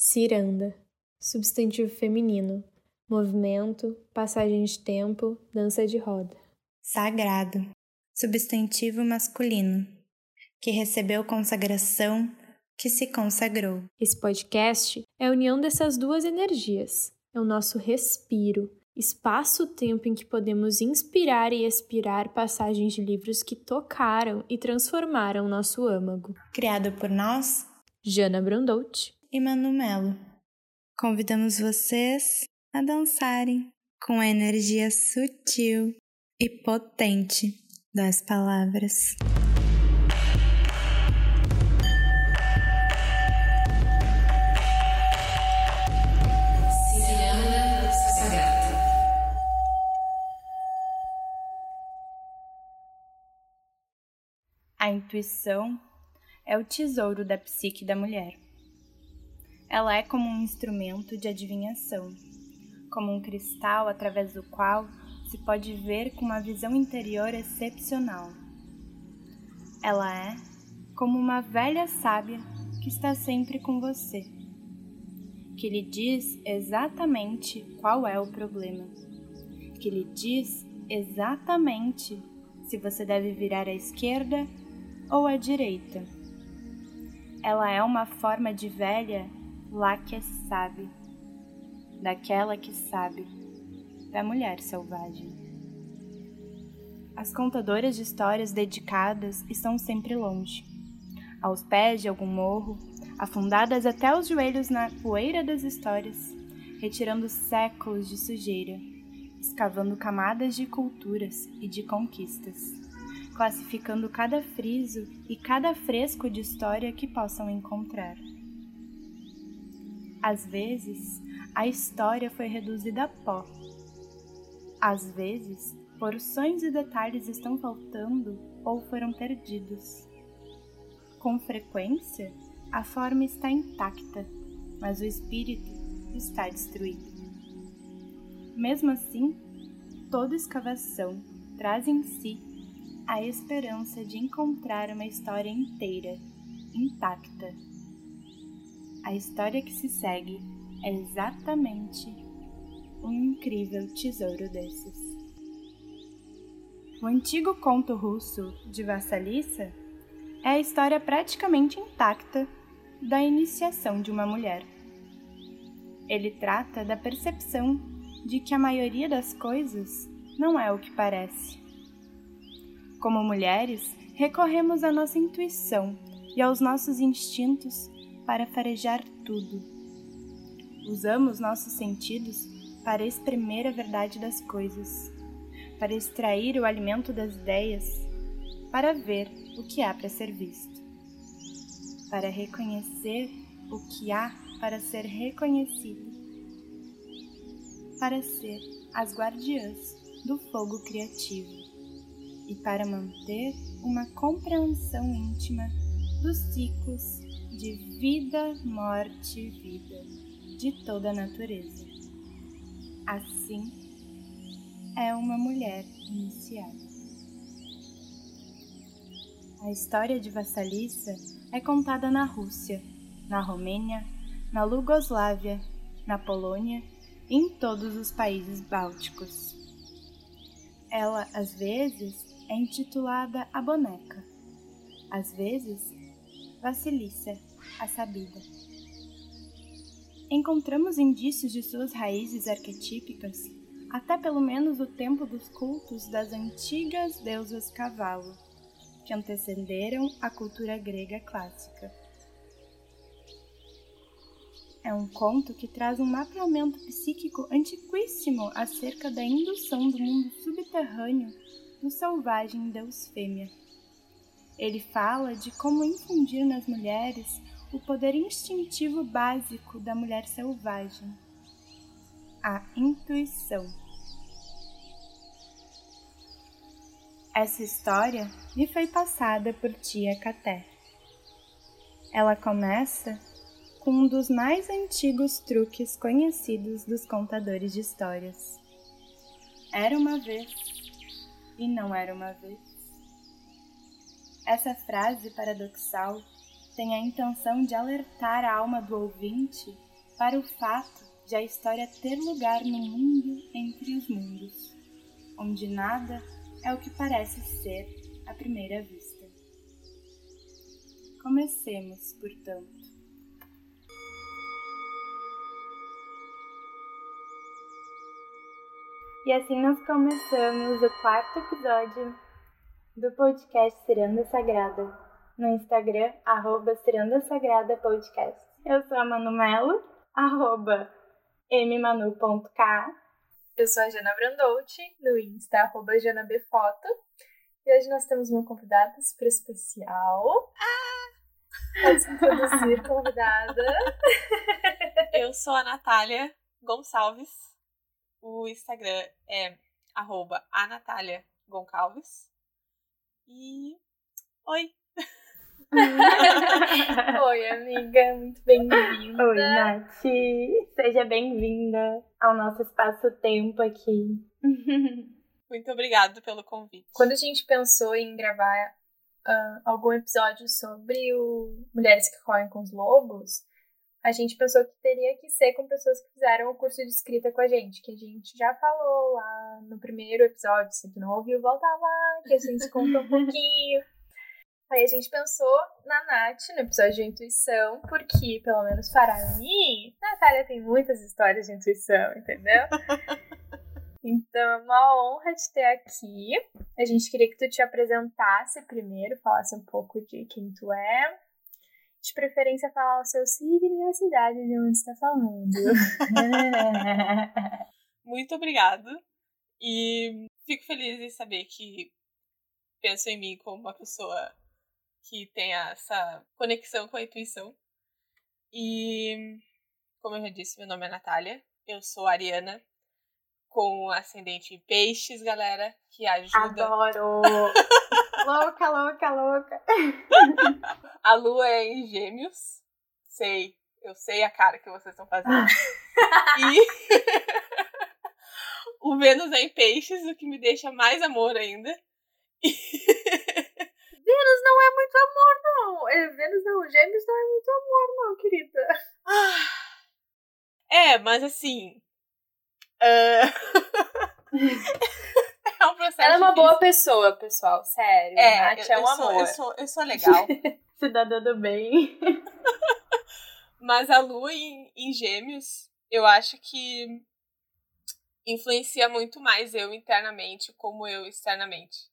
Ciranda, substantivo feminino, movimento, passagem de tempo, dança de roda. Sagrado, substantivo masculino, que recebeu consagração, que se consagrou. Esse podcast é a união dessas duas energias, é o nosso respiro, espaço-tempo em que podemos inspirar e expirar passagens de livros que tocaram e transformaram nosso âmago. Criado por nós, Jana Brandout e Manu Melo. Convidamos vocês a dançarem com a energia sutil e potente das palavras. A intuição é o tesouro da psique da mulher. Ela é como um instrumento de adivinhação, como um cristal através do qual se pode ver com uma visão interior excepcional. Ela é como uma velha sábia que está sempre com você, que lhe diz exatamente qual é o problema, que lhe diz exatamente se você deve virar à esquerda ou à direita. Ela é uma forma de velha lá que sabe, daquela que sabe, da mulher selvagem. As contadoras de histórias dedicadas estão sempre longe, aos pés de algum morro, afundadas até os joelhos na poeira das histórias, retirando séculos de sujeira, escavando camadas de culturas e de conquistas, classificando cada friso e cada fresco de história que possam encontrar. Às vezes, a história foi reduzida a pó. Às vezes, porções e detalhes estão faltando ou foram perdidos. Com frequência, a forma está intacta, mas o espírito está destruído. Mesmo assim, toda escavação traz em si a esperança de encontrar uma história inteira, intacta a história que se segue é exatamente um incrível tesouro desses. O antigo conto russo de Vassalissa é a história praticamente intacta da iniciação de uma mulher. Ele trata da percepção de que a maioria das coisas não é o que parece. Como mulheres, recorremos à nossa intuição e aos nossos instintos para farejar tudo. Usamos nossos sentidos para espremer a verdade das coisas, para extrair o alimento das ideias, para ver o que há para ser visto, para reconhecer o que há para ser reconhecido, para ser as guardiãs do fogo criativo e para manter uma compreensão íntima dos ciclos de vida, morte, vida de toda a natureza. Assim é uma mulher iniciada. A história de Vassalissa é contada na Rússia, na Romênia, na Lugoslávia, na Polônia e em todos os países bálticos. Ela, às vezes, é intitulada A Boneca, às vezes, Vassilissa, a sabida. Encontramos indícios de suas raízes arquetípicas até pelo menos o tempo dos cultos das antigas deusas cavalo, que antecederam a cultura grega clássica. É um conto que traz um mapeamento psíquico antiquíssimo acerca da indução do mundo subterrâneo do selvagem deus fêmea. Ele fala de como infundir nas mulheres o poder instintivo básico da mulher selvagem, a intuição. Essa história me foi passada por tia Caté. Ela começa com um dos mais antigos truques conhecidos dos contadores de histórias. Era uma vez e não era uma vez. Essa frase paradoxal tem a intenção de alertar a alma do ouvinte para o fato de a história ter lugar no mundo entre os mundos, onde nada é o que parece ser à primeira vista. Comecemos, portanto. E assim nós começamos o quarto episódio do podcast Ciranda Sagrada, no Instagram, arroba Ciranda Sagrada Podcast. Eu sou a Manu Melo, arroba mmanu.k. Eu sou a Jana Brandolti, no Insta, arroba janabfoto. E hoje nós temos uma convidada super especial. Ah! Pode se introduzir, convidada. Eu sou a Natália Gonçalves. O Instagram é arroba a Natália Goncalves. E oi! Oi, amiga, muito bem-vinda. Oi, Nath. Seja bem-vinda ao nosso espaço-tempo aqui. Muito obrigada pelo convite. Quando a gente pensou em gravar uh, algum episódio sobre o Mulheres que Correm com os Lobos, a gente pensou que teria que ser com pessoas que fizeram o curso de escrita com a gente, que a gente já falou lá no primeiro episódio. Se tu não ouviu, volta lá, que a gente conta um pouquinho. Aí a gente pensou na Nath, no episódio de intuição, porque, pelo menos para mim, Natália tem muitas histórias de intuição, entendeu? Então, é uma honra te ter aqui. A gente queria que tu te apresentasse primeiro, falasse um pouco de quem tu é. De preferência, falar o seu signo e a cidade de onde está falando. Muito obrigada. E fico feliz em saber que penso em mim como uma pessoa que tenha essa conexão com a intuição. E, como eu já disse, meu nome é Natália, eu sou ariana, com ascendente em peixes, galera, que ajuda. Adoro! louca, louca, louca! a lua é em gêmeos, sei, eu sei a cara que vocês estão fazendo. e o Vênus é em peixes, o que me deixa mais amor ainda. Vênus não é muito amor, não. É, Vênus não, Gêmeos não é muito amor, não, querida. Ah, é, mas assim. Uh... é um processo. Ela é uma difícil. boa pessoa, pessoal. Sério. É, Nath eu, é um eu sou, amor. eu, sou, eu sou legal. Cidadã do bem. mas a lua em, em Gêmeos, eu acho que influencia muito mais eu internamente como eu externamente.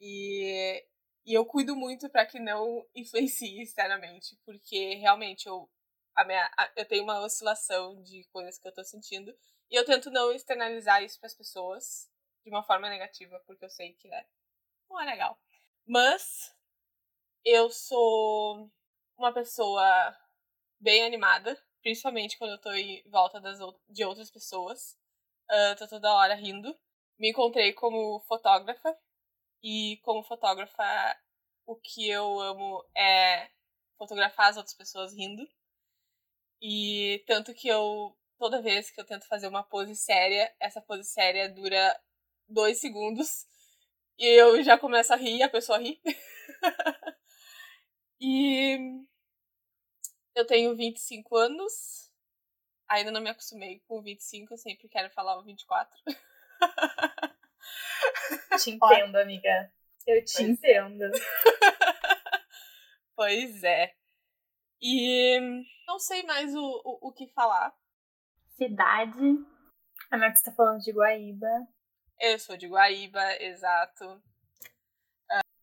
E, e eu cuido muito para que não influencie externamente, porque realmente eu, a minha, a, eu tenho uma oscilação de coisas que eu tô sentindo e eu tento não externalizar isso para as pessoas de uma forma negativa, porque eu sei que né, não é legal. Mas eu sou uma pessoa bem animada, principalmente quando eu tô em volta das, de outras pessoas. Uh, tô toda hora rindo. Me encontrei como fotógrafa e como fotógrafa, o que eu amo é fotografar as outras pessoas rindo. E tanto que eu, toda vez que eu tento fazer uma pose séria, essa pose séria dura dois segundos. E eu já começo a rir, a pessoa ri. e eu tenho 25 anos. Ainda não me acostumei com 25, eu sempre quero falar o 24. Te entendo, amiga. Eu te Pois é. entendo. Pois é. E não sei mais o, o, o que falar. Cidade. A Nath está falando de Guaíba, Eu sou de Guaíba, exato.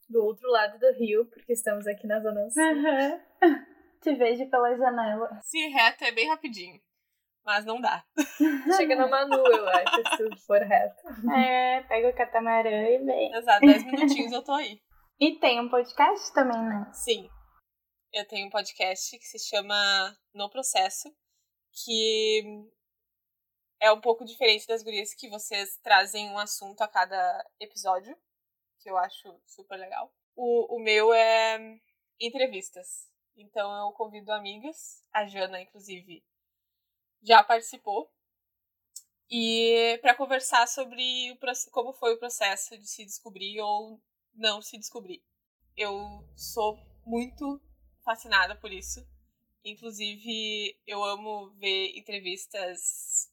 do outro lado do rio, porque estamos aqui na Zona Sul. Te vejo pela janela. Se reto é bem rapidinho. Mas não dá. Chega na Manu, eu acho, se for reto. É, pega o catamarã e vem. Exato, 10 minutinhos eu tô aí. E tem um podcast também, né? Sim. Eu tenho um podcast que se chama No Processo, que é um pouco diferente das gurias que vocês trazem um assunto a cada episódio, que eu acho super legal. O, o meu é entrevistas. Então eu convido amigas, a Jana, inclusive, já participou, e para conversar sobre o, como foi o processo de se descobrir ou não se descobrir. Eu sou muito fascinada por isso. Inclusive, eu amo ver entrevistas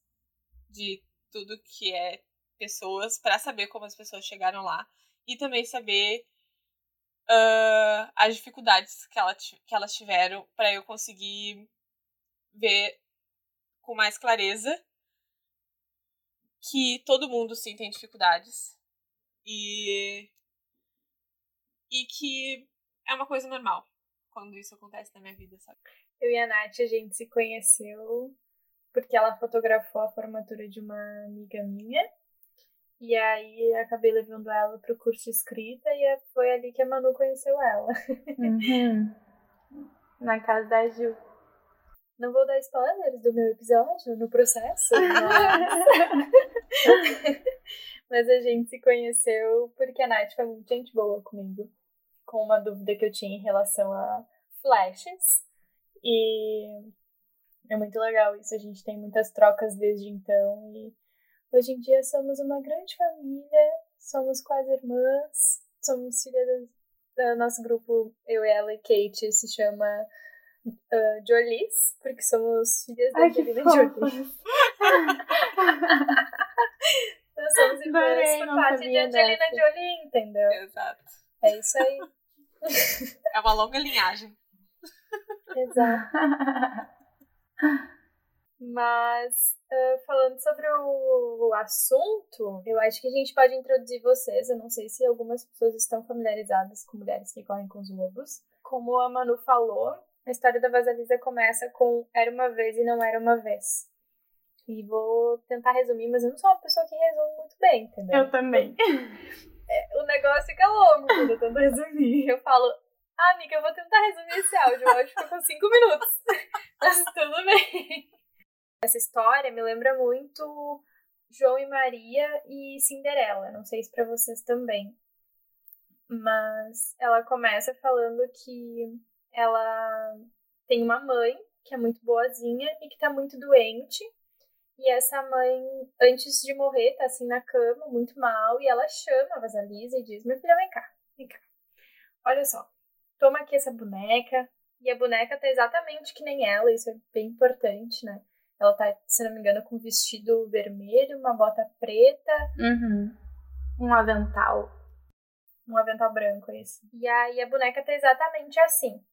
de tudo que é pessoas para saber como as pessoas chegaram lá e também saber uh, as dificuldades que, ela, que elas tiveram para eu conseguir ver com mais clareza que todo mundo sim tem dificuldades e e que é uma coisa normal quando isso acontece na minha vida, sabe? Eu e a Nath, a gente se conheceu porque ela fotografou a formatura de uma amiga minha. E aí acabei levando ela pro curso de escrita e foi ali que a Manu conheceu ela. Uhum. Na casa da Ju. Não vou dar spoilers do meu episódio no processo, mas... mas a gente se conheceu porque a Nath foi muito gente boa comigo. Com uma dúvida que eu tinha em relação a flashes. E é muito legal isso. A gente tem muitas trocas desde então. E hoje em dia somos uma grande família. Somos quase irmãs. Somos filhas do nosso grupo, eu, ela e Kate, se chama uh, Jolies, porque somos filhas da Angelina Jolie. Nós somos irmãs por parte de Angelina dessa. Jolie, entendeu? Exato. É isso aí. É uma longa linhagem. Exato. Mas, uh, falando sobre o, o, assunto, eu acho que a gente pode introduzir vocês. Eu não sei se algumas pessoas estão familiarizadas com mulheres que correm com os lobos. Como a Manu falou, a história da Vasalisa começa com Era uma vez e não era uma vez. E vou tentar resumir, mas eu não sou uma pessoa que resume muito bem, entendeu? Eu também. É, o negócio fica longo quando eu tento resumir. Eu falo, ah, amiga, eu vou tentar resumir esse áudio. Eu acho que ficou cinco minutos. Mas tudo bem. Essa história me lembra muito João e Maria e Cinderela. Não sei se para vocês também. Mas ela começa falando que ela tem uma mãe que é muito boazinha e que tá muito doente. E essa mãe, antes de morrer, tá assim na cama, muito mal, e ela chama a Vasalisa e diz: Minha filha, vem cá, vem cá. Olha só, toma aqui essa boneca. E a boneca tá exatamente que nem ela, isso é bem importante, né? Ela tá, se não me engano, com um vestido vermelho, uma bota preta. Uhum. Um avental. Um avental branco, é isso. E aí a boneca tá exatamente assim.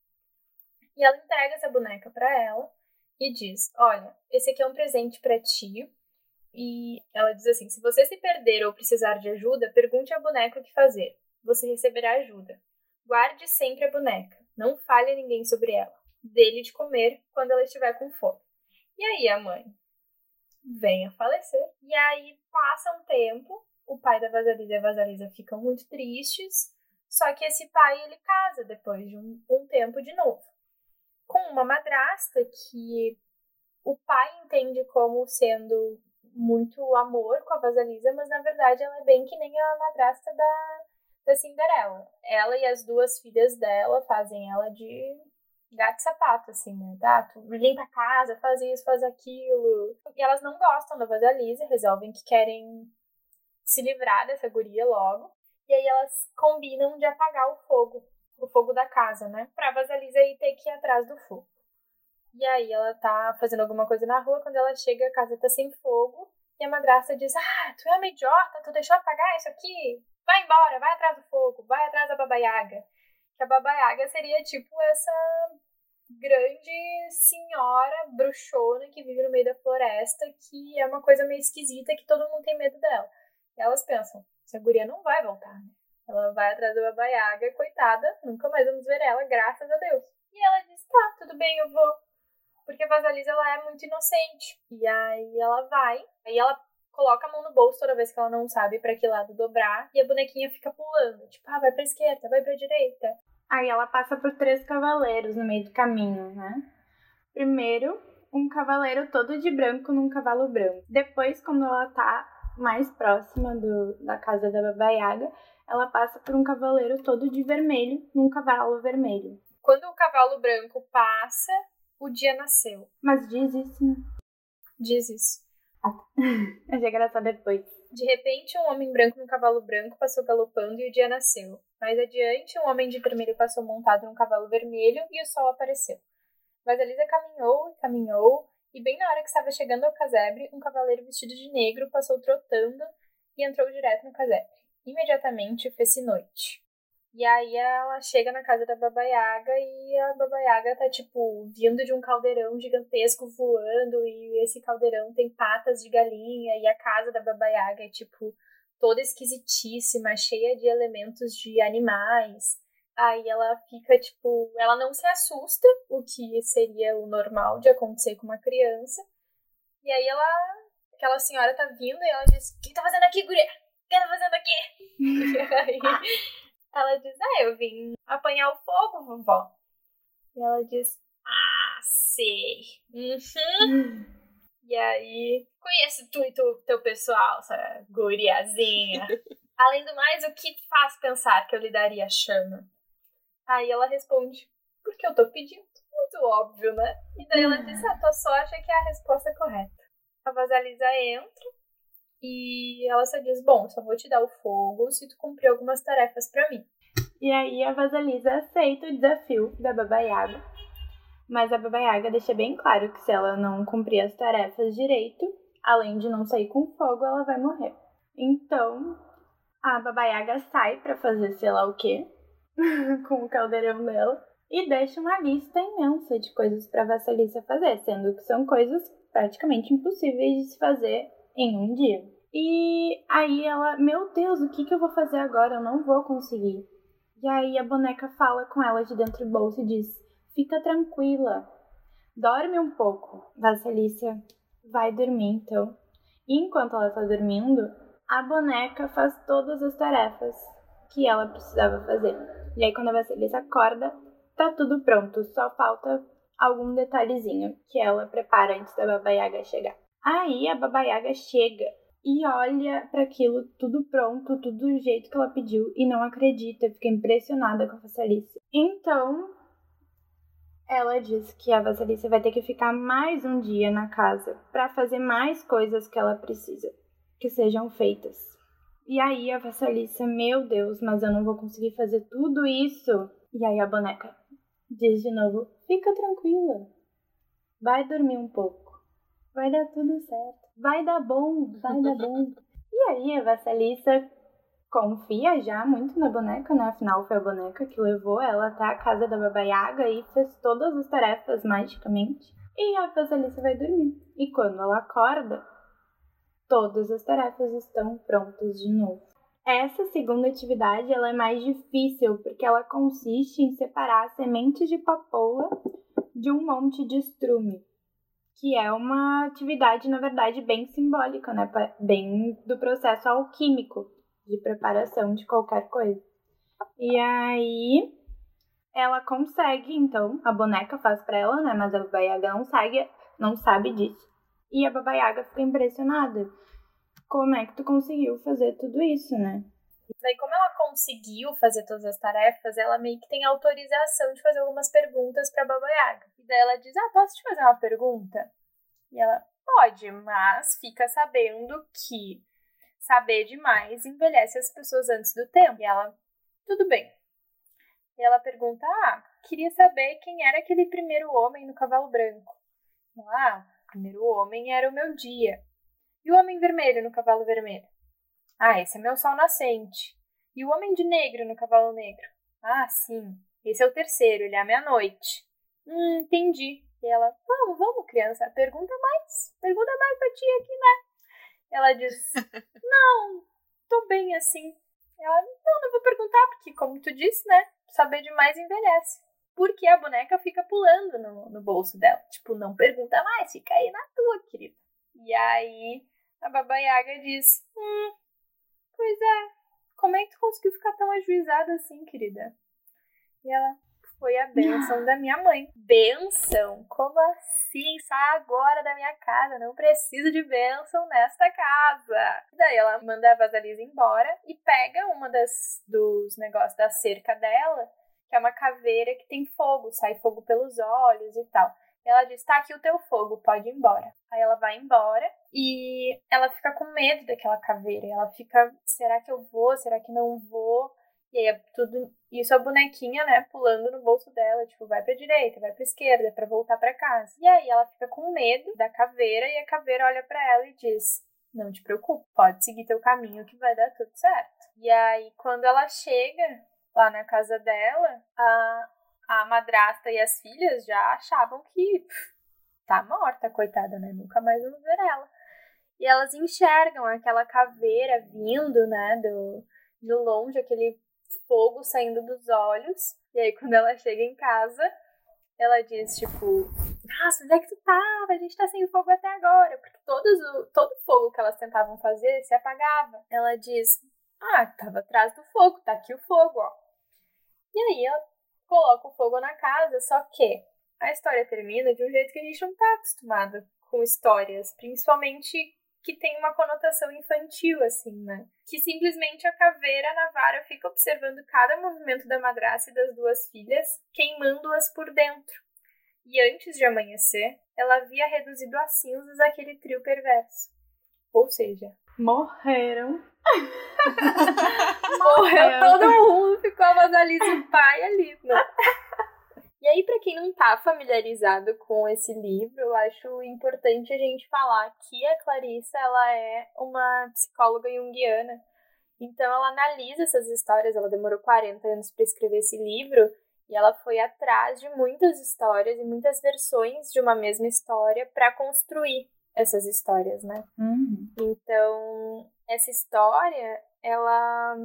E ela entrega essa boneca para ela e diz: Olha, esse aqui é um presente para ti. E ela diz assim: Se você se perder ou precisar de ajuda, pergunte à boneca o que fazer. Você receberá ajuda. Guarde sempre a boneca. Não fale a ninguém sobre ela. Dele de comer quando ela estiver com fome. E aí a mãe vem a falecer. E aí passa um tempo, o pai da Vasalisa e a Vasalisa ficam muito tristes. Só que esse pai ele casa depois de um, um tempo de novo com uma madrasta que o pai entende como sendo muito amor com a Vasalisa, mas na verdade ela é bem que nem a madrasta da, da Cinderela. Ela e as duas filhas dela fazem ela de gato sapato, assim, né? Tá? Tu limpa a casa, faz isso, faz aquilo. E elas não gostam da Vasalisa, resolvem que querem se livrar dessa guria logo. E aí elas combinam de apagar o fogo o fogo da casa, né? Pra Vasalisa ir ter que ir atrás do fogo. E aí ela tá fazendo alguma coisa na rua, quando ela chega, a casa tá sem fogo, e a madrasta diz: Ah, tu é uma idiota, tu deixou apagar isso aqui? Vai embora, vai atrás do fogo, vai atrás da babaiaga. Que a babaiaga seria tipo essa grande senhora bruxona que vive no meio da floresta, que é uma coisa meio esquisita que todo mundo tem medo dela. E elas pensam: essa guria não vai voltar, né? Ela vai atrás da Baba Yaga, coitada, nunca mais vamos ver ela, graças a Deus. E ela diz: tá, tudo bem, eu vou. Porque a Vasalisa, ela é muito inocente. E aí ela vai, aí ela coloca a mão no bolso toda vez que ela não sabe para que lado dobrar, e a bonequinha fica pulando, tipo, ah, vai pra esquerda, vai pra direita. Aí ela passa por três cavaleiros no meio do caminho, né? Primeiro, um cavaleiro todo de branco num cavalo branco. Depois, quando ela tá mais próxima do, da casa da Baba Yaga, ela passa por um cavaleiro todo de vermelho num cavalo vermelho. Quando o cavalo branco passa, o dia nasceu. Mas diz isso. Né? Diz isso. Ah, que era só depois. De repente, um homem branco num cavalo branco passou galopando e o dia nasceu. Mais adiante, um homem de vermelho passou montado num cavalo vermelho e o sol apareceu. Vasilisa caminhou e caminhou, e bem na hora que estava chegando ao casebre, um cavaleiro vestido de negro passou trotando e entrou direto no casebre. Imediatamente fez-se noite. E aí ela chega na casa da Baba Yaga e a Baba Yaga tá, tipo, vindo de um caldeirão gigantesco voando e esse caldeirão tem patas de galinha e a casa da Baba Yaga é, tipo, toda esquisitíssima, cheia de elementos de animais. Aí ela fica, tipo, ela não se assusta, o que seria o normal de acontecer com uma criança. E aí ela, aquela senhora tá vindo e ela diz, o que tá fazendo aqui, guria? O que tá fazendo aqui? e aí ela diz, ah, eu vim apanhar o fogo, vovó. E ela diz, ah, sei. Uhum. e aí, conheço tu e tu, teu pessoal, essa guriazinha. Além do mais, o que te faz pensar que eu lhe daria chama? Aí ela responde, porque eu tô pedindo. Muito óbvio, né? E daí ela diz, ah, tua sorte é que é a resposta correta. A Vasalisa entra e ela só diz: Bom, só vou te dar o fogo se tu cumprir algumas tarefas para mim. E aí a Vasalisa aceita o desafio da Baba Yaga, mas a Baba Yaga deixa bem claro que se ela não cumprir as tarefas direito, além de não sair com fogo, ela vai morrer. Então a Baba Yaga sai para fazer sei lá o que com o caldeirão dela e deixa uma lista imensa de coisas para Vasalisa fazer, sendo que são coisas praticamente impossíveis de se fazer em um dia. E aí ela, meu Deus, o que, que eu vou fazer agora? Eu não vou conseguir. E aí a boneca fala com ela de dentro do bolso e diz: Fica tranquila, dorme um pouco. Vasilícia vai dormir então. E enquanto ela está dormindo, a boneca faz todas as tarefas que ela precisava fazer. E aí quando a Vasilícia acorda, tá tudo pronto, só falta algum detalhezinho que ela prepara antes da Baba Yaga chegar. Aí a Baba Yaga chega e olha para aquilo tudo pronto, tudo do jeito que ela pediu e não acredita, fica impressionada com a Vassalice. Então, ela diz que a Vassalice vai ter que ficar mais um dia na casa para fazer mais coisas que ela precisa que sejam feitas. E aí a Vassalice, meu Deus, mas eu não vou conseguir fazer tudo isso. E aí a boneca diz de novo: fica tranquila, vai dormir um pouco vai dar tudo certo, vai dar bom, vai dar bom. E aí a Vassalissa confia já muito na boneca, né? Afinal, foi a boneca que levou ela até a casa da Baba Yaga e fez todas as tarefas magicamente. E a Vassalissa vai dormir. E quando ela acorda, todas as tarefas estão prontas de novo. Essa segunda atividade ela é mais difícil porque ela consiste em separar sementes de papoula de um monte de estrume que é uma atividade, na verdade, bem simbólica, né? Bem do processo alquímico de preparação de qualquer coisa. E aí ela consegue, então, a boneca faz para ela, né? Mas a Baba Yaga não sabe, não sabe disso. E a Baba Yaga fica impressionada. Como é que tu conseguiu fazer tudo isso, né? Daí, como ela conseguiu fazer todas as tarefas, ela meio que tem autorização de fazer algumas perguntas para Baba Yaga. E daí ela diz: Ah, posso te fazer uma pergunta? E ela pode, mas fica sabendo que saber demais envelhece as pessoas antes do tempo. E ela, tudo bem. E ela pergunta: Ah, queria saber quem era aquele primeiro homem no cavalo branco. Ela, ah, o primeiro homem era o meu dia. E o homem vermelho no cavalo vermelho? Ah, esse é meu sol nascente. E o homem de negro no cavalo negro? Ah, sim. Esse é o terceiro, ele é a meia-noite. Hum, entendi. E ela, vamos, vamos, criança, pergunta mais. Pergunta mais pra ti aqui, né? Ela diz, não, tô bem assim. Ela, não, não vou perguntar, porque, como tu disse, né? Saber demais envelhece. Porque a boneca fica pulando no, no bolso dela. Tipo, não pergunta mais, fica aí na tua, querida. E aí a Baba Yaga diz, hum, Pois é. Como é que tu conseguiu ficar tão ajuizada assim, querida? E ela, foi a benção da minha mãe. Benção? Como assim? Sai agora da minha casa, não preciso de benção nesta casa. Daí ela manda a Vasalisa embora e pega uma das dos negócios da cerca dela, que é uma caveira que tem fogo, sai fogo pelos olhos e tal. Ela diz: tá aqui o teu fogo, pode ir embora. Aí ela vai embora e ela fica com medo daquela caveira. Ela fica: será que eu vou? Será que não vou? E aí é tudo isso a bonequinha, né, pulando no bolso dela, tipo, vai pra direita, vai pra esquerda, para voltar para casa. E aí ela fica com medo da caveira e a caveira olha para ela e diz: "Não te preocupe, pode seguir teu caminho que vai dar tudo certo". E aí quando ela chega lá na casa dela, a a madrasta e as filhas já achavam que pff, tá morta, coitada, né? Nunca mais vamos ver ela. E elas enxergam aquela caveira vindo, né, do, de longe, aquele fogo saindo dos olhos. E aí, quando ela chega em casa, ela diz, tipo, nossa, onde é que tu tava? A gente tá sem fogo até agora. Porque todos o, todo fogo que elas tentavam fazer se apagava. Ela diz, ah, tava atrás do fogo, tá aqui o fogo, ó. E aí ela coloca o fogo na casa, só que a história termina de um jeito que a gente não tá acostumado com histórias, principalmente que tem uma conotação infantil, assim, né? Que simplesmente a caveira na vara fica observando cada movimento da madraça e das duas filhas, queimando-as por dentro. E antes de amanhecer, ela havia reduzido a cinzas aquele trio perverso. Ou seja, morreram. Morreu todo mundo, ficou a Vasalise e o pai ali? E aí, para quem não tá familiarizado com esse livro, eu acho importante a gente falar que a Clarissa, ela é uma psicóloga junguiana. Então, ela analisa essas histórias, ela demorou 40 anos para escrever esse livro, e ela foi atrás de muitas histórias e muitas versões de uma mesma história para construir essas histórias, né? Uhum. Então, essa história, ela,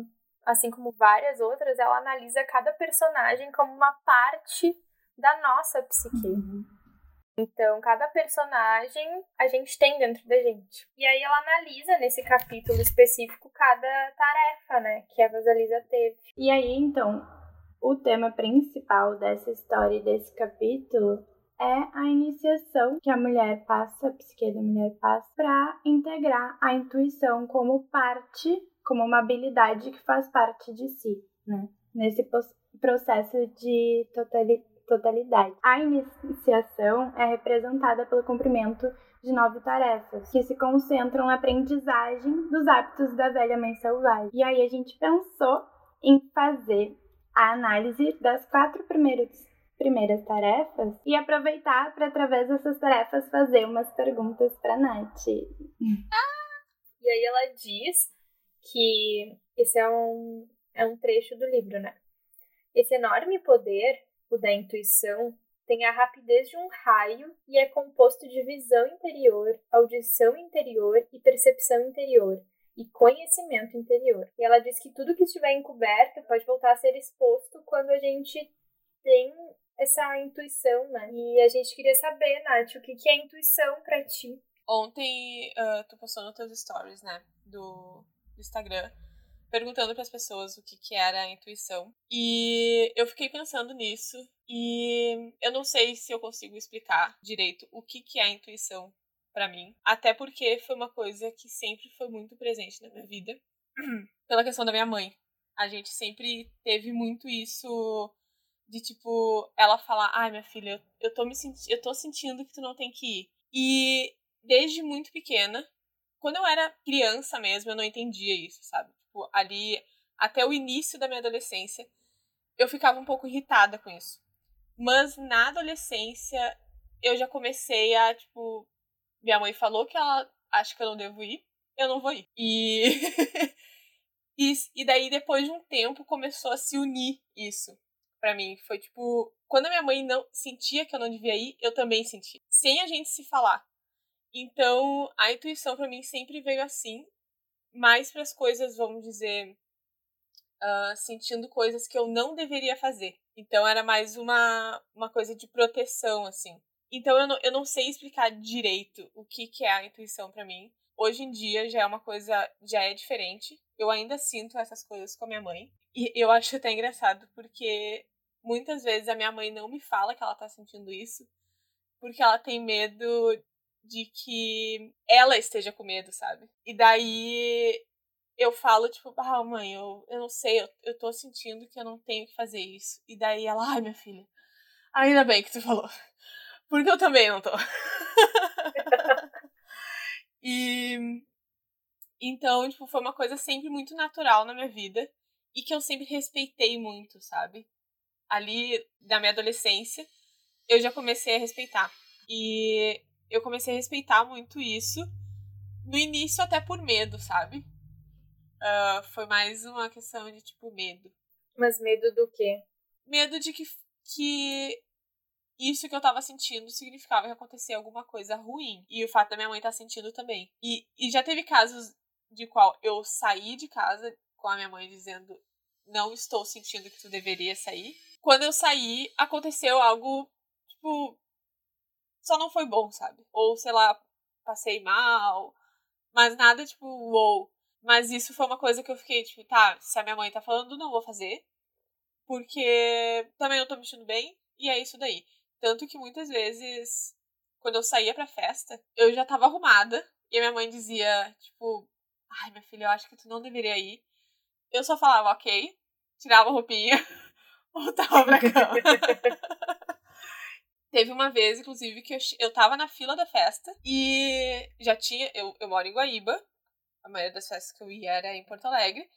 assim como várias outras, ela analisa cada personagem como uma parte da nossa psique. Uhum. Então, cada personagem a gente tem dentro da gente. E aí ela analisa nesse capítulo específico cada tarefa, né, que a Vasalisa teve. E aí, então, o tema principal dessa história e desse capítulo é a iniciação que a mulher passa, a psique da mulher passa, para integrar a intuição como parte, como uma habilidade que faz parte de si, né? Nesse processo de totali totalidade. A iniciação é representada pelo cumprimento de nove tarefas, que se concentram na aprendizagem dos hábitos da velha mãe selvagem. E aí a gente pensou em fazer a análise das quatro primeiras, primeiras tarefas e aproveitar para, através dessas tarefas, fazer umas perguntas para Nath. E aí ela diz que esse é um, é um trecho do livro, né? Esse enorme poder o da intuição, tem a rapidez de um raio e é composto de visão interior, audição interior e percepção interior, e conhecimento interior. E ela diz que tudo que estiver encoberto pode voltar a ser exposto quando a gente tem essa intuição, né? E a gente queria saber, Nath, o que, é intuição para ti? Ontem uh, tu postou nos teus stories, né? Do, do Instagram perguntando para as pessoas o que, que era a intuição. E eu fiquei pensando nisso e eu não sei se eu consigo explicar direito o que, que é a intuição para mim, até porque foi uma coisa que sempre foi muito presente na minha vida, pela questão da minha mãe. A gente sempre teve muito isso de tipo ela falar: "Ai, minha filha, eu, tô me sentindo, eu tô sentindo que tu não tem que ir". E desde muito pequena, quando eu era criança mesmo, eu não entendia isso, sabe? tipo, ali até o início da minha adolescência, eu ficava um pouco irritada com isso. Mas na adolescência, eu já comecei a, tipo, minha mãe falou que ela acha que eu não devo ir, eu não vou ir. E e, e daí depois de um tempo começou a se unir isso para mim. Foi tipo, quando a minha mãe não sentia que eu não devia ir, eu também sentia, sem a gente se falar. Então, a intuição para mim sempre veio assim, mais para as coisas, vamos dizer, uh, sentindo coisas que eu não deveria fazer. Então era mais uma, uma coisa de proteção, assim. Então eu não, eu não sei explicar direito o que, que é a intuição para mim. Hoje em dia já é uma coisa, já é diferente. Eu ainda sinto essas coisas com a minha mãe. E eu acho até engraçado, porque muitas vezes a minha mãe não me fala que ela tá sentindo isso, porque ela tem medo de que ela esteja com medo, sabe? E daí eu falo, tipo, ah, mãe, eu, eu não sei, eu, eu tô sentindo que eu não tenho que fazer isso. E daí ela, ai, minha filha, ainda bem que tu falou. Porque eu também não tô. e então, tipo, foi uma coisa sempre muito natural na minha vida. e que eu sempre respeitei muito, sabe? Ali, da minha adolescência, eu já comecei a respeitar. E eu comecei a respeitar muito isso. No início, até por medo, sabe? Uh, foi mais uma questão de, tipo, medo. Mas medo do quê? Medo de que, que isso que eu tava sentindo significava que acontecia alguma coisa ruim. E o fato da minha mãe estar tá sentindo também. E, e já teve casos de qual eu saí de casa com a minha mãe dizendo não estou sentindo que tu deveria sair. Quando eu saí, aconteceu algo, tipo, só não foi bom, sabe? Ou, sei lá, passei mal, mas nada, tipo, uou. Mas isso foi uma coisa que eu fiquei, tipo, tá, se a minha mãe tá falando, não vou fazer. Porque também não tô me sentindo bem, e é isso daí. Tanto que muitas vezes, quando eu saía pra festa, eu já tava arrumada, e a minha mãe dizia, tipo, ai, minha filha, eu acho que tu não deveria ir. Eu só falava, ok, tirava a roupinha, voltava pra cama. Teve uma vez, inclusive, que eu, eu tava na fila da festa e já tinha. Eu, eu moro em Guaíba, a maioria das festas que eu ia era em Porto Alegre.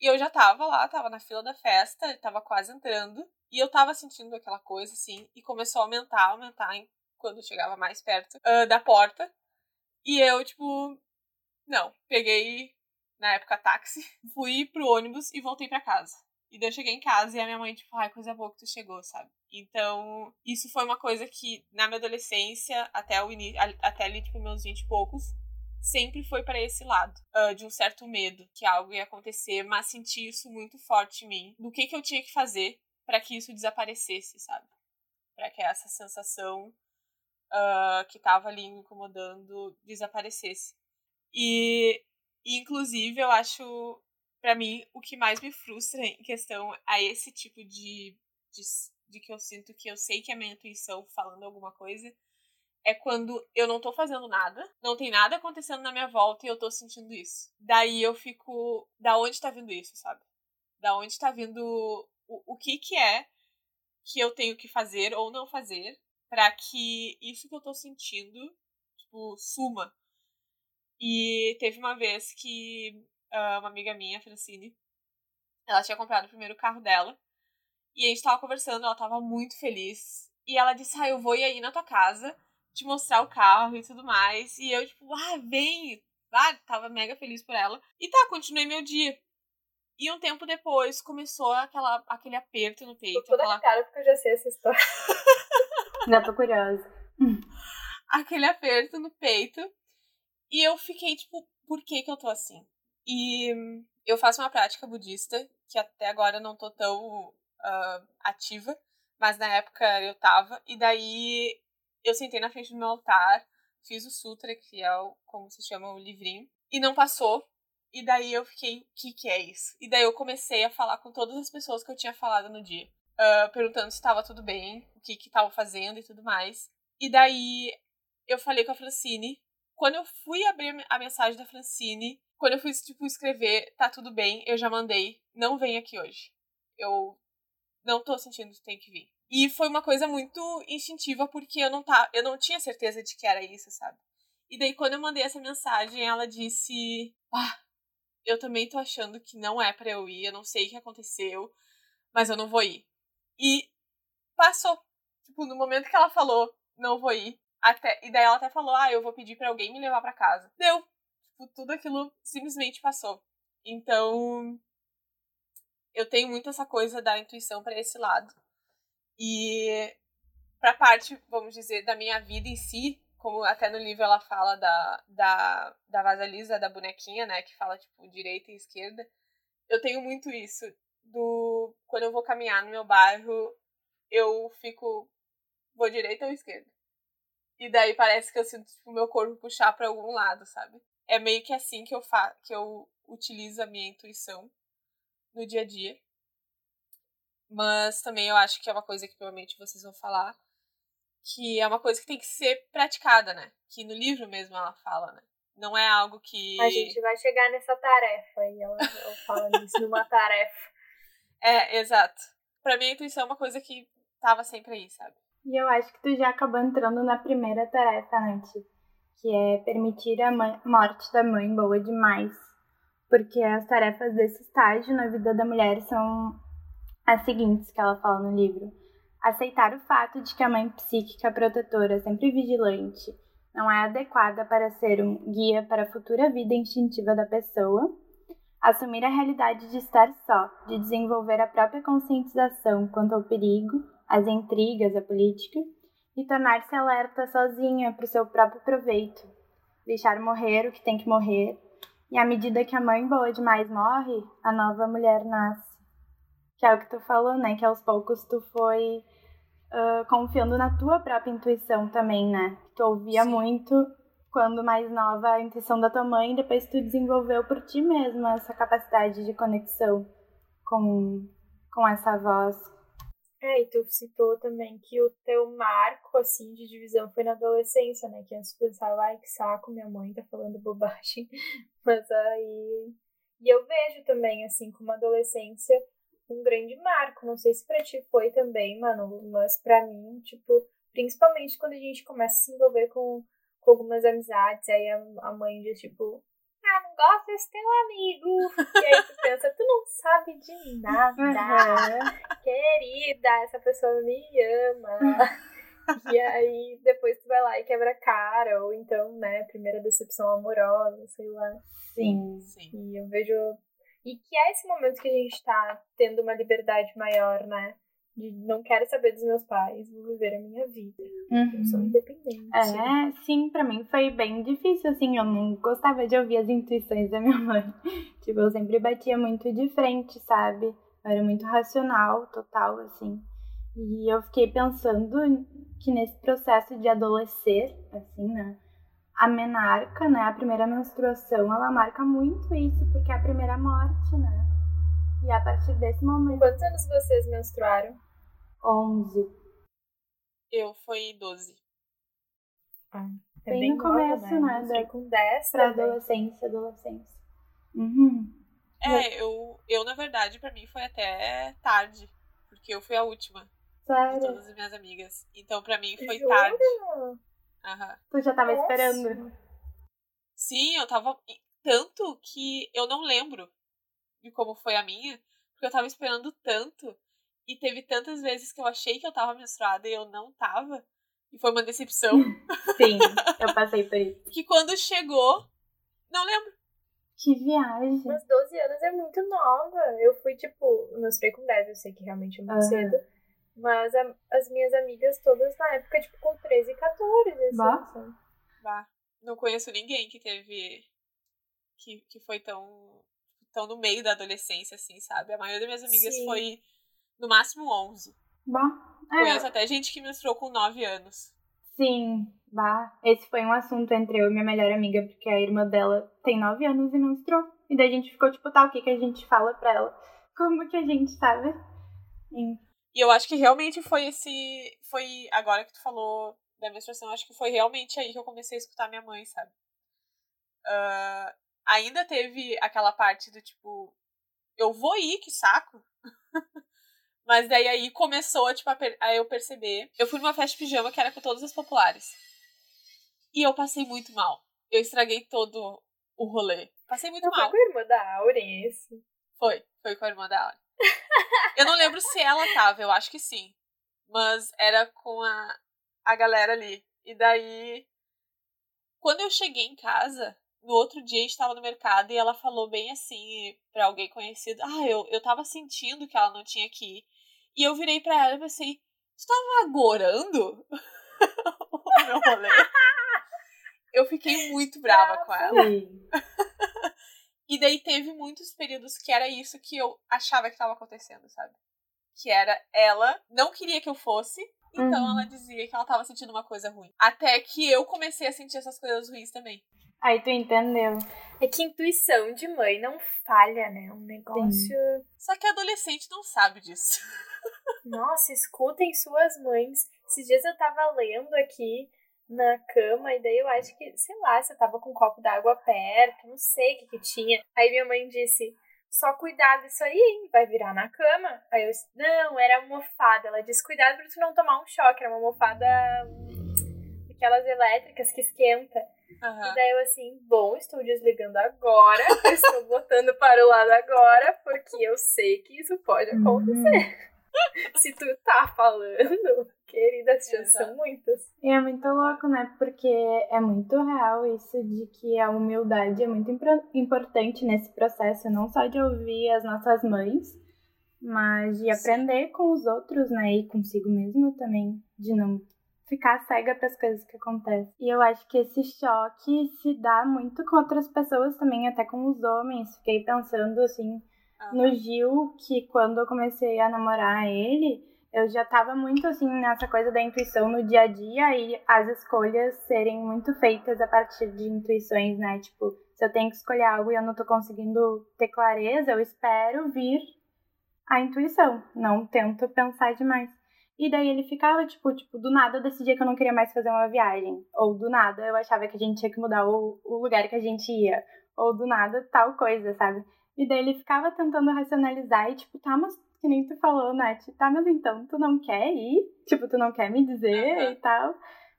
E eu já tava lá, tava na fila da festa, tava quase entrando. E eu tava sentindo aquela coisa, assim, e começou a aumentar, aumentar quando chegava mais perto uh, da porta. E eu, tipo, não, peguei na época táxi, fui pro ônibus e voltei para casa. E daí eu cheguei em casa e a minha mãe, tipo, ai, coisa boa que tu chegou, sabe? Então, isso foi uma coisa que na minha adolescência, até o início, até ali, tipo, meus 20 e poucos, sempre foi para esse lado, uh, de um certo medo que algo ia acontecer, mas senti isso muito forte em mim, do que que eu tinha que fazer para que isso desaparecesse, sabe? Para que essa sensação uh, que tava ali me incomodando desaparecesse. E, inclusive, eu acho, para mim, o que mais me frustra em questão a esse tipo de, de, de que eu sinto que eu sei que é minha intuição falando alguma coisa, é quando eu não tô fazendo nada, não tem nada acontecendo na minha volta e eu tô sentindo isso. Daí eu fico, da onde tá vindo isso, sabe? Da onde tá vindo o, o que que é que eu tenho que fazer ou não fazer para que isso que eu tô sentindo, tipo, suma. E teve uma vez que uma amiga minha, Francine, ela tinha comprado o primeiro carro dela. E a gente tava conversando, ela tava muito feliz. E ela disse: Ah, eu vou ir aí na tua casa te mostrar o carro e tudo mais. E eu, tipo, ah, vem. Ah, tava mega feliz por ela. E tá, continuei meu dia. E um tempo depois começou aquela, aquele aperto no peito. Tô toda aquela... cara porque eu já sei essa história. já tô curiosa. aquele aperto no peito. E eu fiquei, tipo, por que que eu tô assim? E eu faço uma prática budista, que até agora não tô tão uh, ativa, mas na época eu tava. E daí eu sentei na frente do meu altar, fiz o sutra, que é o, como se chama o livrinho, e não passou. E daí eu fiquei, o que que é isso? E daí eu comecei a falar com todas as pessoas que eu tinha falado no dia, uh, perguntando se estava tudo bem, o que que tava fazendo e tudo mais. E daí eu falei com a Francine, quando eu fui abrir a mensagem da Francine, quando eu fui, tipo, escrever, tá tudo bem, eu já mandei, não vem aqui hoje. Eu não tô sentindo que tem que vir. E foi uma coisa muito instintiva, porque eu não, tá, eu não tinha certeza de que era isso, sabe? E daí, quando eu mandei essa mensagem, ela disse: Ah, eu também tô achando que não é para eu ir, eu não sei o que aconteceu, mas eu não vou ir. E passou. Tipo, no momento que ela falou, não vou ir, até, e daí ela até falou: Ah, eu vou pedir para alguém me levar para casa. Deu. Tipo, tudo aquilo simplesmente passou. Então, eu tenho muito essa coisa da intuição para esse lado. E pra parte, vamos dizer, da minha vida em si, como até no livro ela fala da, da, da Vasalisa, da bonequinha, né, que fala, tipo, direita e esquerda, eu tenho muito isso, do quando eu vou caminhar no meu bairro, eu fico, vou direita ou esquerda? E daí parece que eu sinto, tipo, meu corpo puxar para algum lado, sabe? É meio que assim que eu, fa que eu utilizo a minha intuição no dia a dia. Mas também eu acho que é uma coisa que provavelmente vocês vão falar, que é uma coisa que tem que ser praticada, né? Que no livro mesmo ela fala, né? Não é algo que. A gente vai chegar nessa tarefa e ela, ela fala nisso numa tarefa. É, exato. Pra mim a intuição é uma coisa que tava sempre aí, sabe? E eu acho que tu já acabou entrando na primeira tarefa, Nath, que é permitir a morte da mãe boa demais. porque as tarefas desse estágio na vida da mulher são as seguintes que ela fala no livro. Aceitar o fato de que a mãe psíquica protetora, sempre vigilante, não é adequada para ser um guia para a futura vida instintiva da pessoa. Assumir a realidade de estar só, de desenvolver a própria conscientização quanto ao perigo, às intrigas, à política, e tornar-se alerta sozinha para o seu próprio proveito. Deixar morrer o que tem que morrer, e à medida que a mãe boa demais morre, a nova mulher nasce. Que é o que tu falou, né? Que aos poucos tu foi uh, confiando na tua própria intuição também, né? Tu ouvia Sim. muito quando mais nova a intuição da tua mãe, e depois tu desenvolveu por ti mesma essa capacidade de conexão com, com essa voz. É, e tu citou também que o teu marco, assim, de divisão foi na adolescência, né? Que antes tu pensava, ai, que saco, minha mãe tá falando bobagem. Mas aí... E eu vejo também, assim, como adolescência um grande marco. Não sei se pra ti foi também, mano, mas pra mim, tipo, principalmente quando a gente começa a se envolver com, com algumas amizades, aí a, a mãe diz, tipo, ah, não gosto desse teu amigo. E aí tu pensa, tu não sabe de nada. Querida, essa pessoa me ama. E aí depois tu vai lá e quebra a cara, ou então, né, primeira decepção amorosa, sei lá. Sim. Sim. E eu vejo e que é esse momento que a gente tá tendo uma liberdade maior, né? De não quero saber dos meus pais, vou viver a minha vida. Uhum. Eu sou independente. É, sim, pra mim foi bem difícil, assim. Eu não gostava de ouvir as intuições da minha mãe. tipo, eu sempre batia muito de frente, sabe? Eu era muito racional, total, assim. E eu fiquei pensando que nesse processo de adolescer, assim, né? a menarca, né, a primeira menstruação, ela marca muito isso, porque é a primeira morte, né? E a partir desse momento. Quantos anos vocês menstruaram? 11. Eu fui 12. Ah, é bem, bem no começo, né? né? Da, com 10 pra também. adolescência, adolescência. Uhum. É, eu, eu, na verdade, pra mim foi até tarde. Porque eu fui a última. Sério? De todas as minhas amigas. Então, pra mim, foi Jura? tarde. Uhum. Tu já tava Nossa. esperando. Sim, eu tava. Tanto que eu não lembro de como foi a minha, porque eu tava esperando tanto. E teve tantas vezes que eu achei que eu tava menstruada e eu não tava. E foi uma decepção. Sim, eu passei por isso. que quando chegou, não lembro. Que viagem. Mas 12 anos é muito nova. Eu fui, tipo, eu menstruei com 10, eu sei que realmente é muito uhum. cedo. Mas a, as minhas amigas todas na época, tipo, com 13 e 14. Assim, bah. bah. Não conheço ninguém que teve. Que, que foi tão. tão no meio da adolescência, assim, sabe? A maioria das minhas amigas Sim. foi no máximo 11. Bah. É. Conheço até gente que menstruou com 9 anos. Sim, bah. Esse foi um assunto entre eu e minha melhor amiga, porque a irmã dela tem 9 anos e menstruou. E daí a gente ficou tipo, tá, o que, que a gente fala pra ela? Como que a gente sabe? Enfim. E eu acho que realmente foi esse. Foi agora que tu falou da menstruação, acho que foi realmente aí que eu comecei a escutar minha mãe, sabe? Uh, ainda teve aquela parte do tipo, eu vou ir, que saco. Mas daí aí começou, tipo, a, a, eu perceber. Eu fui numa festa de pijama que era com todas as populares. E eu passei muito mal. Eu estraguei todo o rolê. Passei muito mal. Foi com a irmã da Auren, esse? Foi, foi com a irmã da Auren. Eu não lembro se ela tava, eu acho que sim. Mas era com a, a galera ali. E daí, quando eu cheguei em casa, no outro dia a gente tava no mercado e ela falou bem assim pra alguém conhecido: Ah, eu, eu tava sentindo que ela não tinha que ir. E eu virei pra ela e pensei: Tu tava agorando o meu rolê? Eu fiquei muito brava com ela. E daí teve muitos períodos que era isso que eu achava que estava acontecendo, sabe? Que era ela não queria que eu fosse, então uhum. ela dizia que ela estava sentindo uma coisa ruim. Até que eu comecei a sentir essas coisas ruins também. Aí tu entendeu. É que intuição de mãe não falha, né? Um negócio. Sim. Só que adolescente não sabe disso. Nossa, escutem suas mães. Esses dias eu tava lendo aqui na cama, e daí eu acho que, sei lá, você tava com um copo d'água perto, não sei o que que tinha. Aí minha mãe disse, só cuidado disso aí, hein? Vai virar na cama. Aí eu disse, não, era almofada. Ela disse, cuidado pra tu não tomar um choque, era uma almofada aquelas elétricas que esquenta. Uhum. E daí eu assim, bom, estou desligando agora, estou botando para o lado agora, porque eu sei que isso pode uhum. acontecer. Uhum. Se tu tá falando, querida, as chances são muitas. E é muito louco, né? Porque é muito real isso de que a humildade é muito importante nesse processo, não só de ouvir as nossas mães, mas de aprender com os outros, né? E consigo mesmo também, de não ficar cega para as coisas que acontecem. E eu acho que esse choque se dá muito com outras pessoas também, até com os homens. Fiquei pensando assim no Gil, que quando eu comecei a namorar ele, eu já tava muito assim nessa coisa da intuição no dia a dia e as escolhas serem muito feitas a partir de intuições, né? Tipo, se eu tenho que escolher algo e eu não tô conseguindo ter clareza, eu espero vir a intuição, não tento pensar demais. E daí ele ficava, tipo, tipo, do nada eu decidia que eu não queria mais fazer uma viagem. Ou do nada eu achava que a gente tinha que mudar o, o lugar que a gente ia. Ou do nada tal coisa, sabe? E daí ele ficava tentando racionalizar e, tipo, tá, mas que nem tu falou, Nath, tá, mas então tu não quer ir? Tipo, tu não quer me dizer uhum. e tal.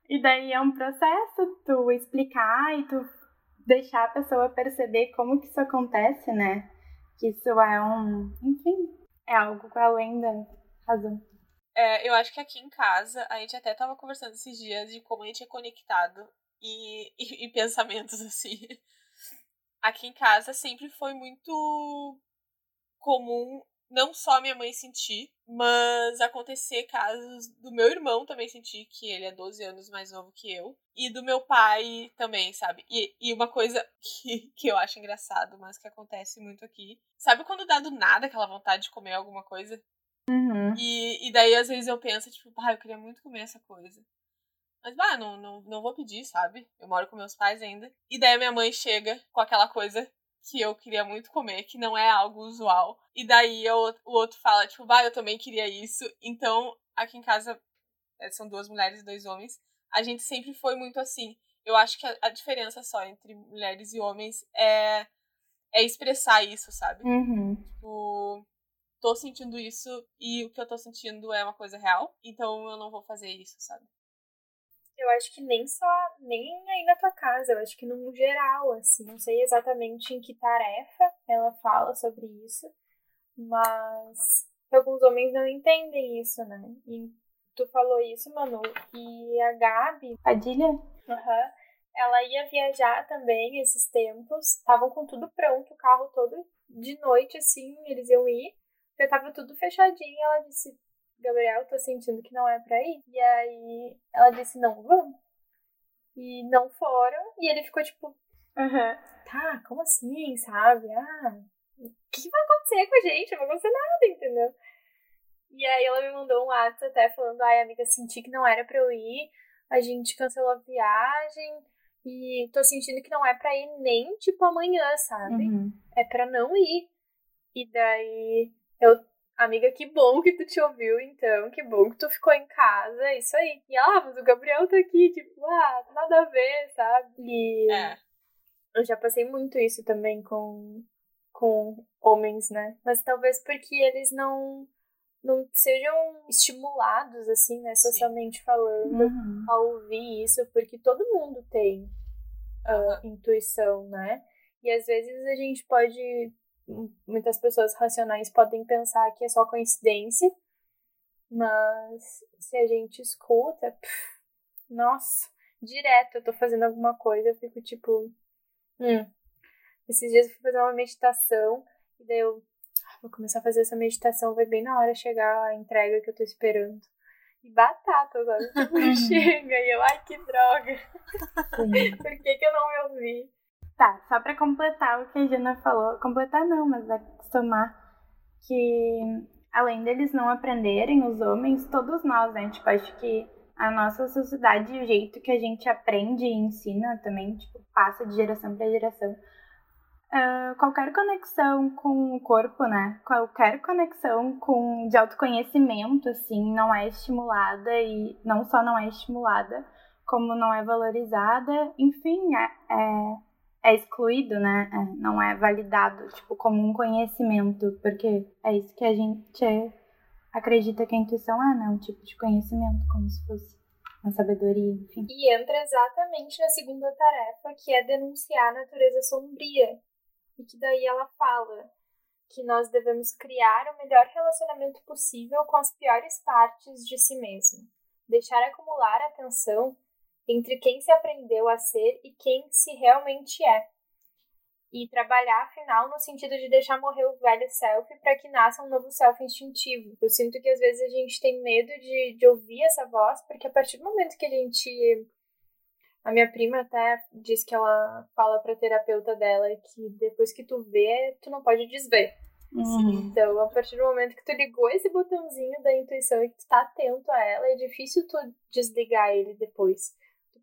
E daí é um processo tu explicar e tu deixar a pessoa perceber como que isso acontece, né? Que isso é um, enfim, é algo além da razão. É, eu acho que aqui em casa, a gente até tava conversando esses dias de como a gente é conectado e, e, e pensamentos assim aqui em casa sempre foi muito comum não só minha mãe sentir, mas acontecer casos do meu irmão também sentir, que ele é 12 anos mais novo que eu, e do meu pai também, sabe? E, e uma coisa que, que eu acho engraçado, mas que acontece muito aqui. Sabe quando dá do nada aquela vontade de comer alguma coisa? Uhum. E, e daí às vezes eu penso, tipo, pai, eu queria muito comer essa coisa. Mas, bah, não, não, não vou pedir, sabe? Eu moro com meus pais ainda. E daí minha mãe chega com aquela coisa que eu queria muito comer, que não é algo usual. E daí eu, o outro fala, tipo, bah, eu também queria isso. Então, aqui em casa, é, são duas mulheres e dois homens. A gente sempre foi muito assim. Eu acho que a, a diferença só entre mulheres e homens é, é expressar isso, sabe? Uhum. Tipo, tô sentindo isso e o que eu tô sentindo é uma coisa real, então eu não vou fazer isso, sabe? Eu acho que nem só, nem aí na tua casa, eu acho que no geral, assim, não sei exatamente em que tarefa ela fala sobre isso, mas alguns homens não entendem isso, né? E tu falou isso, Manu, e a Gabi. Padilha? Uhum, ela ia viajar também esses tempos, estavam com tudo pronto, o carro todo de noite, assim, eles iam ir, já tava tudo fechadinho, ela disse, Gabriel, tô sentindo que não é pra ir. E aí ela disse, não, vamos. E não foram. E ele ficou tipo, uhum. tá, como assim, sabe? Ah, o que vai acontecer com a gente? Não vai acontecer nada, entendeu? E aí ela me mandou um ato até falando, ai, amiga, senti que não era pra eu ir. A gente cancelou a viagem. E tô sentindo que não é pra ir nem, tipo, amanhã, sabe? Uhum. É pra não ir. E daí eu Amiga, que bom que tu te ouviu, então. Que bom que tu ficou em casa. É isso aí. E ah, mas o Gabriel tá aqui, tipo, ah, nada a ver, sabe? E é. eu já passei muito isso também com, com homens, né? Mas talvez porque eles não não sejam estimulados, assim, né, socialmente Sim. falando, uhum. a ouvir isso, porque todo mundo tem uh, intuição, né? E às vezes a gente pode muitas pessoas racionais podem pensar que é só coincidência, mas se a gente escuta, pff, nossa, direto eu tô fazendo alguma coisa, eu fico tipo, hum. Esses dias eu fui fazer uma meditação e daí eu ah, vou começar a fazer essa meditação, vai bem na hora chegar a entrega que eu tô esperando. E batata? Tipo, chega e eu, ai que droga. Por que, que eu não me ouvi? Tá, só para completar o que a Jana falou, completar não, mas é somar que além deles não aprenderem, os homens, todos nós, né? Tipo, acho que a nossa sociedade, o jeito que a gente aprende e ensina também, tipo, passa de geração para geração. Uh, qualquer conexão com o corpo, né? Qualquer conexão com de autoconhecimento, assim, não é estimulada e não só não é estimulada, como não é valorizada. Enfim, é, é é excluído, né? É, não é validado, tipo, como um conhecimento, porque é isso que a gente acredita que a intuição é, né? Um tipo de conhecimento, como se fosse. com sabedoria, enfim. E entra exatamente na segunda tarefa, que é denunciar a natureza sombria. E que daí ela fala que nós devemos criar o melhor relacionamento possível com as piores partes de si mesmo. Deixar acumular a tensão entre quem se aprendeu a ser e quem se realmente é e trabalhar, afinal, no sentido de deixar morrer o velho self para que nasça um novo self instintivo. Eu sinto que às vezes a gente tem medo de, de ouvir essa voz, porque a partir do momento que a gente. A minha prima até diz que ela fala pra terapeuta dela que depois que tu vê, tu não pode desver. Uhum. Então, a partir do momento que tu ligou esse botãozinho da intuição e que tu tá atento a ela, é difícil tu desligar ele depois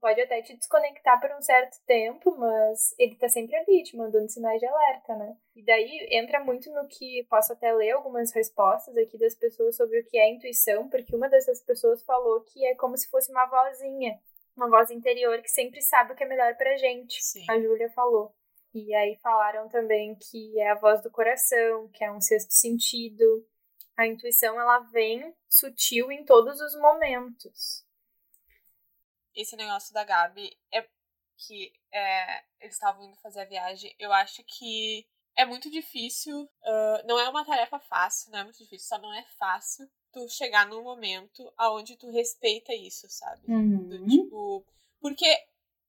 pode até te desconectar por um certo tempo, mas ele tá sempre ali, te mandando sinais de alerta, né? E daí entra muito no que posso até ler algumas respostas aqui das pessoas sobre o que é intuição, porque uma dessas pessoas falou que é como se fosse uma vozinha, uma voz interior que sempre sabe o que é melhor pra gente. Sim. A Júlia falou. E aí falaram também que é a voz do coração, que é um sexto sentido. A intuição ela vem sutil em todos os momentos esse negócio da Gabi é que é, eles estavam indo fazer a viagem. Eu acho que é muito difícil. Uh, não é uma tarefa fácil, não é muito difícil, só não é fácil tu chegar num momento aonde tu respeita isso, sabe? Uhum. Do, tipo, porque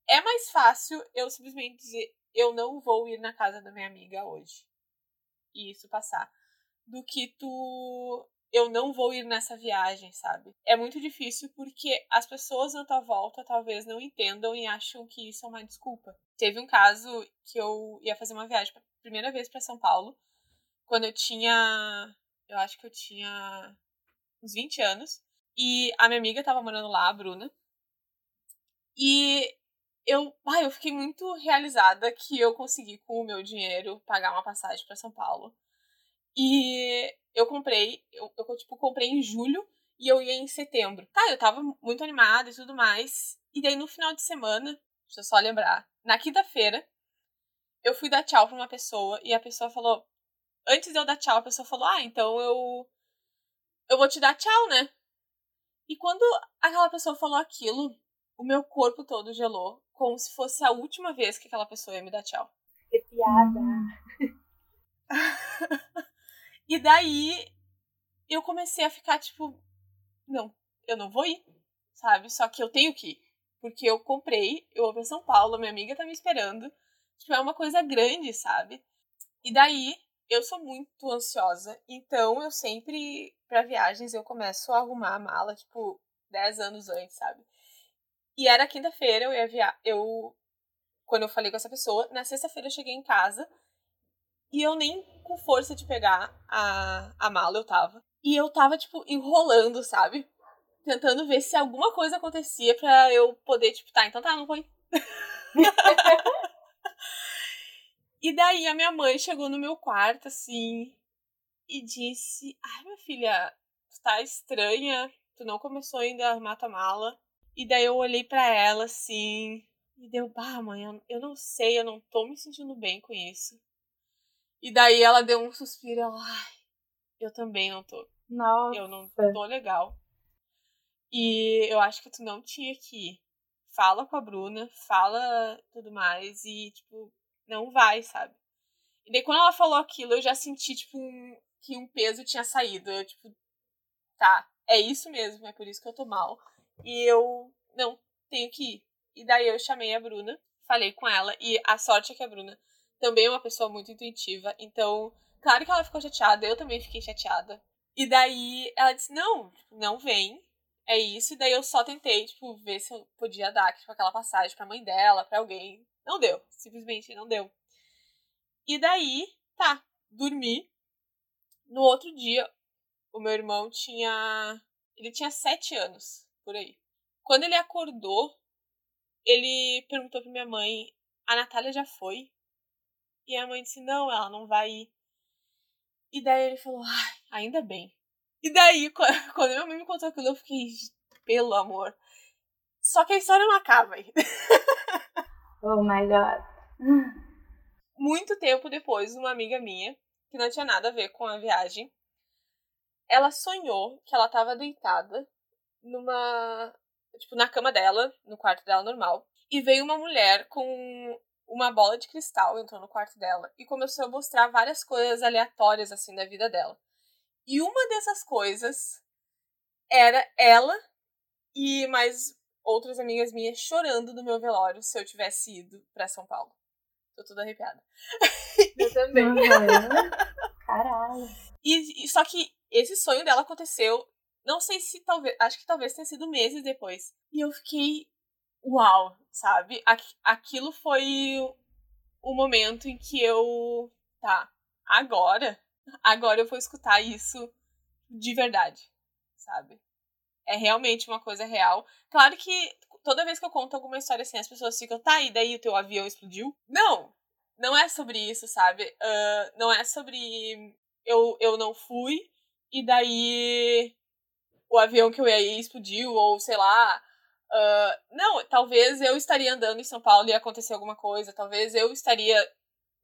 é mais fácil eu simplesmente dizer eu não vou ir na casa da minha amiga hoje. E isso passar. Do que tu eu não vou ir nessa viagem, sabe? É muito difícil porque as pessoas na tua volta talvez não entendam e acham que isso é uma desculpa. Teve um caso que eu ia fazer uma viagem pela primeira vez para São Paulo, quando eu tinha, eu acho que eu tinha uns 20 anos, e a minha amiga tava morando lá, a Bruna. E eu, ah, eu fiquei muito realizada que eu consegui com o meu dinheiro pagar uma passagem para São Paulo. E eu comprei, eu, eu, tipo, comprei em julho e eu ia em setembro. Tá, eu tava muito animada e tudo mais. E daí no final de semana, deixa eu só lembrar, na quinta-feira, eu fui dar tchau pra uma pessoa e a pessoa falou. Antes de eu dar tchau, a pessoa falou: Ah, então eu. Eu vou te dar tchau, né? E quando aquela pessoa falou aquilo, o meu corpo todo gelou, como se fosse a última vez que aquela pessoa ia me dar tchau. Que piada! E daí eu comecei a ficar tipo, não, eu não vou ir, sabe? Só que eu tenho que ir. Porque eu comprei, eu vou pra São Paulo, minha amiga tá me esperando. Tipo, é uma coisa grande, sabe? E daí eu sou muito ansiosa, então eu sempre, para viagens, eu começo a arrumar a mala, tipo, 10 anos antes, sabe? E era quinta-feira, eu ia viajar. Eu. Quando eu falei com essa pessoa, na sexta-feira eu cheguei em casa e eu nem com força de pegar a, a mala eu tava. E eu tava, tipo, enrolando, sabe? Tentando ver se alguma coisa acontecia pra eu poder, tipo, tá, então tá, não foi. e daí a minha mãe chegou no meu quarto, assim, e disse: Ai, minha filha, tu tá estranha, tu não começou ainda a arrumar tua mala. E daí eu olhei para ela, assim, e deu, bah, mãe, eu, eu não sei, eu não tô me sentindo bem com isso. E daí ela deu um suspiro, ela, ai, eu também não tô. Nossa. Eu não tô legal. E eu acho que tu não tinha que ir. Fala com a Bruna, fala tudo mais e, tipo, não vai, sabe? E daí quando ela falou aquilo, eu já senti, tipo, um, que um peso tinha saído. Eu, tipo, tá, é isso mesmo, é por isso que eu tô mal. E eu, não, tenho que ir. E daí eu chamei a Bruna, falei com ela, e a sorte é que a Bruna também é uma pessoa muito intuitiva. Então, claro que ela ficou chateada, eu também fiquei chateada. E daí ela disse: não, não vem. É isso. E daí eu só tentei, tipo, ver se eu podia dar tipo, aquela passagem pra mãe dela, pra alguém. Não deu. Simplesmente não deu. E daí, tá, dormi. No outro dia, o meu irmão tinha. Ele tinha sete anos, por aí. Quando ele acordou, ele perguntou pra minha mãe: a Natália já foi? E a mãe disse: não, ela não vai ir. E daí ele falou: ai, ainda bem. E daí, quando minha mãe me contou aquilo, eu fiquei: pelo amor. Só que a história não acaba aí. oh my god. Muito tempo depois, uma amiga minha, que não tinha nada a ver com a viagem, ela sonhou que ela estava deitada numa tipo, na cama dela, no quarto dela normal, e veio uma mulher com uma bola de cristal, entrou no quarto dela e começou a mostrar várias coisas aleatórias, assim, da vida dela. E uma dessas coisas era ela e mais outras amigas minhas chorando no meu velório se eu tivesse ido para São Paulo. Tô toda arrepiada. Eu também. Caralho. E, e, só que esse sonho dela aconteceu, não sei se talvez, acho que talvez tenha sido meses depois. E eu fiquei, uau, sabe? Aquilo foi o momento em que eu, tá, agora, agora eu vou escutar isso de verdade, sabe? É realmente uma coisa real. Claro que toda vez que eu conto alguma história assim, as pessoas ficam, tá, e daí o teu avião explodiu? Não! Não é sobre isso, sabe? Uh, não é sobre eu, eu não fui e daí o avião que eu ia ir explodiu, ou sei lá. Uh, não, talvez eu estaria andando em São Paulo e ia acontecer alguma coisa. Talvez eu estaria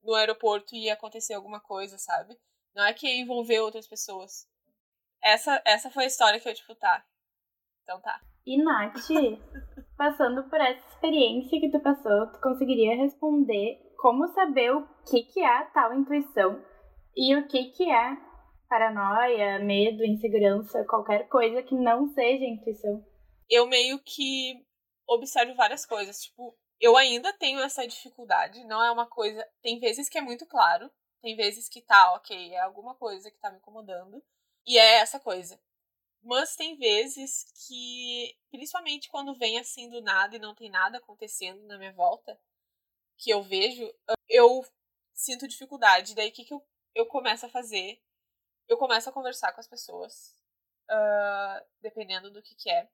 no aeroporto e ia acontecer alguma coisa, sabe? Não é que ia envolver outras pessoas. Essa, essa foi a história que eu, tipo, tá. Então tá. E Nath, passando por essa experiência que tu passou, tu conseguiria responder como saber o que, que é tal intuição e o que, que é paranoia, medo, insegurança, qualquer coisa que não seja intuição? Eu meio que observo várias coisas. Tipo, eu ainda tenho essa dificuldade, não é uma coisa. Tem vezes que é muito claro, tem vezes que tá, ok, é alguma coisa que tá me incomodando. E é essa coisa. Mas tem vezes que, principalmente quando vem assim do nada e não tem nada acontecendo na minha volta, que eu vejo, eu sinto dificuldade. Daí o que, que eu, eu começo a fazer? Eu começo a conversar com as pessoas, uh, dependendo do que, que é.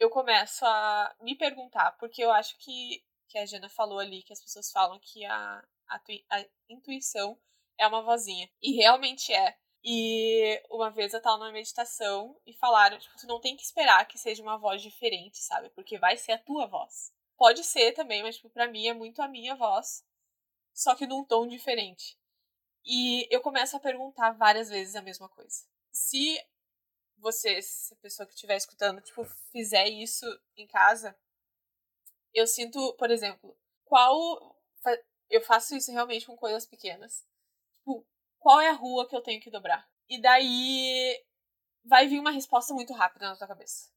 Eu começo a me perguntar, porque eu acho que, que a Jana falou ali, que as pessoas falam que a, a, a intuição é uma vozinha. E realmente é. E uma vez eu tava numa meditação e falaram, tipo, tu não tem que esperar que seja uma voz diferente, sabe? Porque vai ser a tua voz. Pode ser também, mas, tipo, pra mim é muito a minha voz, só que num tom diferente. E eu começo a perguntar várias vezes a mesma coisa. Se você, se a pessoa que estiver escutando, tipo, fizer isso em casa, eu sinto, por exemplo, qual. Eu faço isso realmente com coisas pequenas. Tipo, qual é a rua que eu tenho que dobrar? E daí vai vir uma resposta muito rápida na tua cabeça.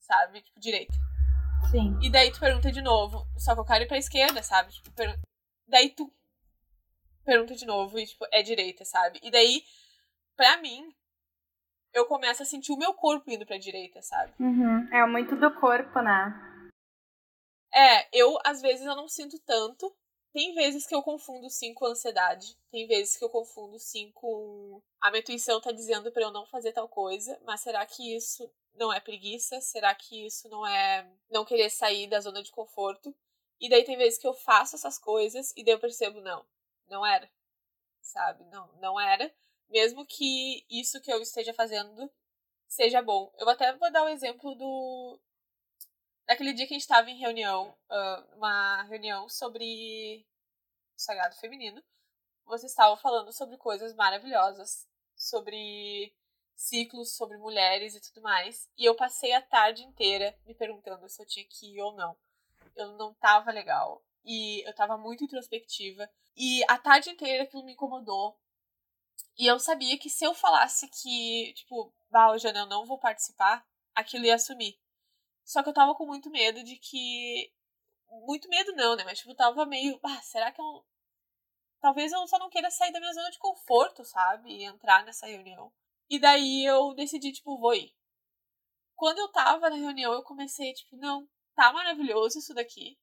Sabe? Tipo, direita. Sim. E daí tu pergunta de novo, só que eu quero ir pra esquerda, sabe? Tipo, per... Daí tu pergunta de novo e, tipo, é direita, sabe? E daí, pra mim, eu começo a sentir o meu corpo indo pra direita, sabe? Uhum. É muito do corpo, né? É, eu, às vezes, eu não sinto tanto, tem vezes que eu confundo sim com ansiedade. Tem vezes que eu confundo sim com. A minha intuição tá dizendo para eu não fazer tal coisa, mas será que isso não é preguiça? Será que isso não é não querer sair da zona de conforto? E daí tem vezes que eu faço essas coisas e daí eu percebo, não, não era. Sabe? Não, não era. Mesmo que isso que eu esteja fazendo seja bom. Eu até vou dar o um exemplo do, naquele dia que a gente estava em reunião, uma reunião sobre o sagrado feminino, vocês estavam falando sobre coisas maravilhosas, sobre ciclos, sobre mulheres e tudo mais. E eu passei a tarde inteira me perguntando se eu tinha que ir ou não. Eu não tava legal. E eu tava muito introspectiva. E a tarde inteira aquilo me incomodou. E eu sabia que se eu falasse que, tipo, bah, Jana, eu não vou participar, aquilo ia assumir. Só que eu tava com muito medo de que. Muito medo não, né? Mas tipo, eu tava meio. Ah, será que eu. Talvez eu só não queira sair da minha zona de conforto, sabe? E entrar nessa reunião. E daí eu decidi, tipo, vou ir. Quando eu tava na reunião, eu comecei, tipo, não, tá maravilhoso isso daqui.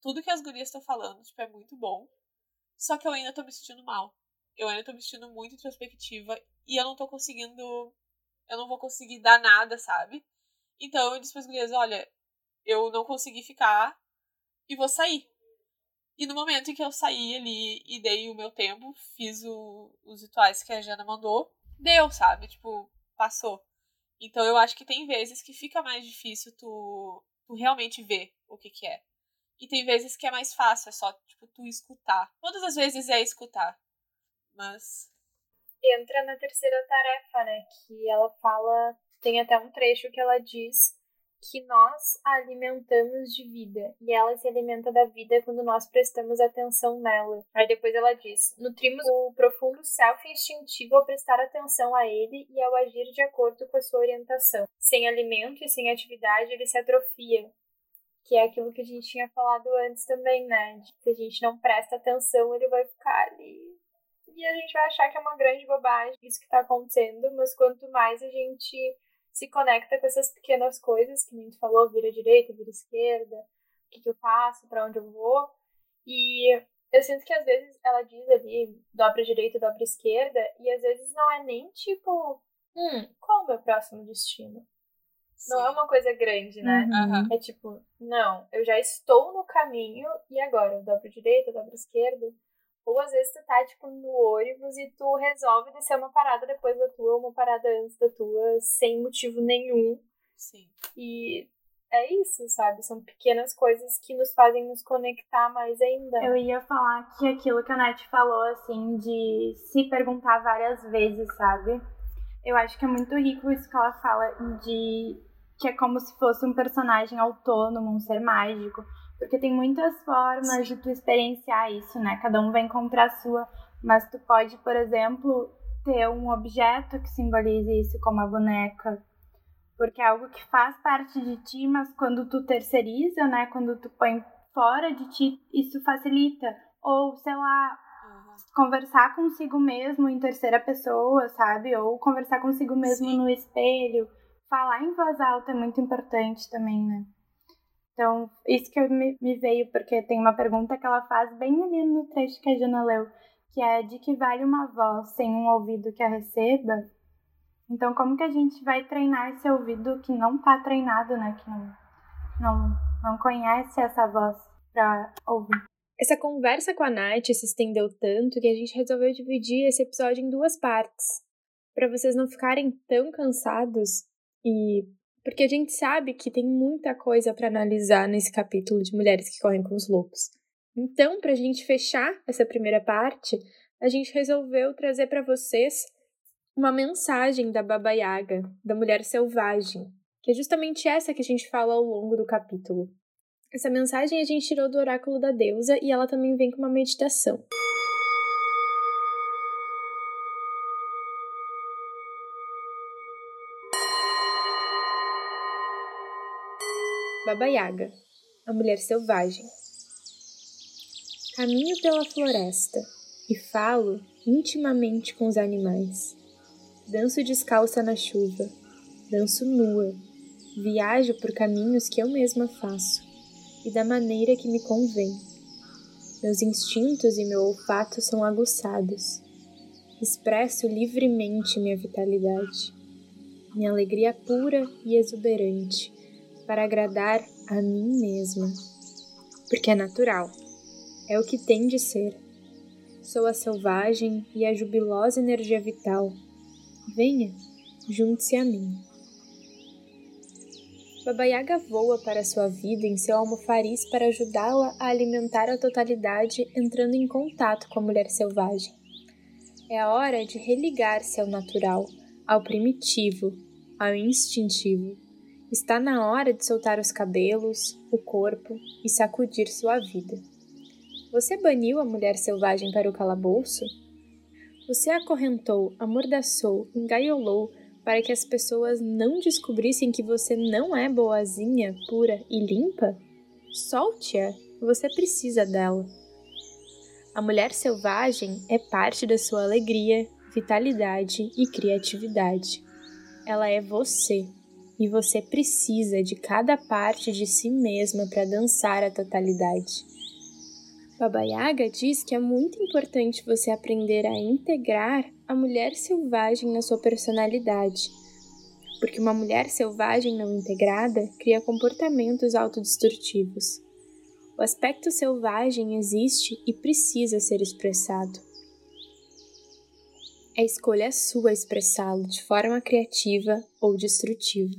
Tudo que as gurias estão falando, tipo, é muito bom. Só que eu ainda tô me sentindo mal. Eu ainda tô me sentindo muito introspectiva e eu não tô conseguindo. Eu não vou conseguir dar nada, sabe? Então eu disse para as gurias, olha, eu não consegui ficar e vou sair. E no momento em que eu saí ali e dei o meu tempo, fiz o, os rituais que a Jana mandou, deu, sabe? Tipo, passou. Então eu acho que tem vezes que fica mais difícil tu, tu realmente ver o que que é. E tem vezes que é mais fácil, é só, tipo, tu escutar. Todas as vezes é escutar. Mas. Entra na terceira tarefa, né? Que ela fala tem até um trecho que ela diz que nós a alimentamos de vida e ela se alimenta da vida quando nós prestamos atenção nela. Aí depois ela diz: nutrimos o profundo self instintivo ao prestar atenção a ele e ao agir de acordo com a sua orientação. Sem alimento e sem atividade, ele se atrofia. Que é aquilo que a gente tinha falado antes também, né? Se a gente não presta atenção, ele vai ficar ali e a gente vai achar que é uma grande bobagem isso que está acontecendo, mas quanto mais a gente se conecta com essas pequenas coisas, que nem tu falou, vira direita, vira esquerda, o que, que eu faço, para onde eu vou. E eu sinto que às vezes ela diz ali, dobra direita, dobra esquerda, e às vezes não é nem tipo, hum, qual é o meu próximo destino? Sim. Não é uma coisa grande, né? Uhum. É tipo, não, eu já estou no caminho e agora eu dobro direita, eu dobro esquerda. Ou às vezes tu tá, tipo, no ônibus e tu resolve descer uma parada depois da tua, uma parada antes da tua, sem motivo nenhum. Sim. E é isso, sabe? São pequenas coisas que nos fazem nos conectar mais ainda. Eu ia falar que aquilo que a Nath falou, assim, de se perguntar várias vezes, sabe? Eu acho que é muito rico isso que ela fala de que é como se fosse um personagem autônomo, um ser mágico. Porque tem muitas formas Sim. de tu experienciar isso, né? Cada um vai encontrar a sua. Mas tu pode, por exemplo, ter um objeto que simbolize isso, como a boneca. Porque é algo que faz parte de ti, mas quando tu terceiriza, né? Quando tu põe fora de ti, isso facilita. Ou, sei lá, conversar consigo mesmo em terceira pessoa, sabe? Ou conversar consigo mesmo Sim. no espelho. Falar em voz alta é muito importante também, né? Então, isso que me, me veio, porque tem uma pergunta que ela faz bem ali no trecho que a Jana leu, que é de que vale uma voz sem um ouvido que a receba? Então, como que a gente vai treinar esse ouvido que não está treinado, né? Que não, não, não conhece essa voz para ouvir? Essa conversa com a Nath se estendeu tanto que a gente resolveu dividir esse episódio em duas partes, para vocês não ficarem tão cansados e porque a gente sabe que tem muita coisa para analisar nesse capítulo de Mulheres que Correm com os Lobos. Então, para a gente fechar essa primeira parte, a gente resolveu trazer para vocês uma mensagem da Baba Yaga, da mulher selvagem, que é justamente essa que a gente fala ao longo do capítulo. Essa mensagem a gente tirou do oráculo da deusa e ela também vem com uma meditação. Baba Yaga, a mulher selvagem. Caminho pela floresta e falo intimamente com os animais. Danço descalça na chuva, danço nua, viajo por caminhos que eu mesma faço e da maneira que me convém. Meus instintos e meu olfato são aguçados. Expresso livremente minha vitalidade, minha alegria pura e exuberante para agradar a mim mesma, porque é natural, é o que tem de ser. Sou a selvagem e a jubilosa energia vital. Venha, junte-se a mim. Baba Yaga voa para sua vida em seu almofariz para ajudá-la a alimentar a totalidade entrando em contato com a mulher selvagem. É a hora de religar-se ao natural, ao primitivo, ao instintivo. Está na hora de soltar os cabelos, o corpo e sacudir sua vida. Você baniu a mulher selvagem para o calabouço? Você acorrentou, amordaçou, engaiolou para que as pessoas não descobrissem que você não é boazinha, pura e limpa? Solte-a, você precisa dela. A mulher selvagem é parte da sua alegria, vitalidade e criatividade. Ela é você e você precisa de cada parte de si mesma para dançar a totalidade. Baba Yaga diz que é muito importante você aprender a integrar a mulher selvagem na sua personalidade, porque uma mulher selvagem não integrada cria comportamentos autodestrutivos. O aspecto selvagem existe e precisa ser expressado. A escolha é sua expressá-lo de forma criativa ou destrutiva.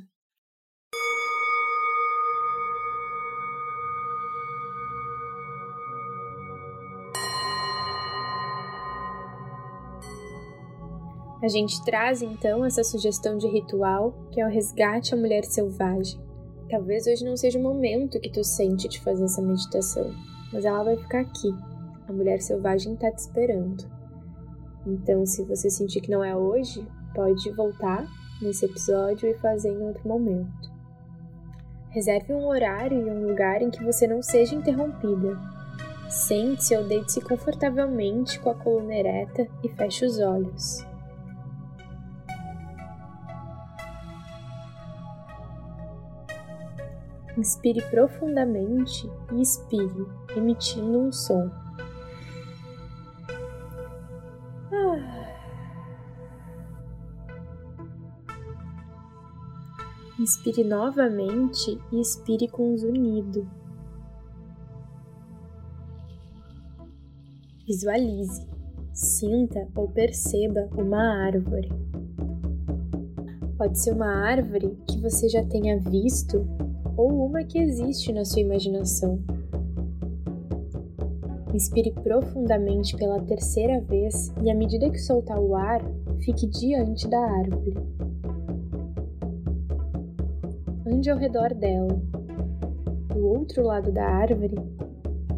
A gente traz então essa sugestão de ritual, que é o resgate à mulher selvagem, Talvez hoje não seja o momento que tu sente de fazer essa meditação, mas ela vai ficar aqui. A mulher selvagem tá te esperando. Então, se você sentir que não é hoje, pode voltar nesse episódio e fazer em outro momento. Reserve um horário e um lugar em que você não seja interrompida. Sente-se ou deite-se confortavelmente com a coluna ereta e feche os olhos. Inspire profundamente e expire, emitindo um som. Inspire novamente e expire com um zunido. Visualize, sinta ou perceba uma árvore. Pode ser uma árvore que você já tenha visto ou uma que existe na sua imaginação. Inspire profundamente pela terceira vez e, à medida que soltar o ar, fique diante da árvore. Ande ao redor dela. Do outro lado da árvore,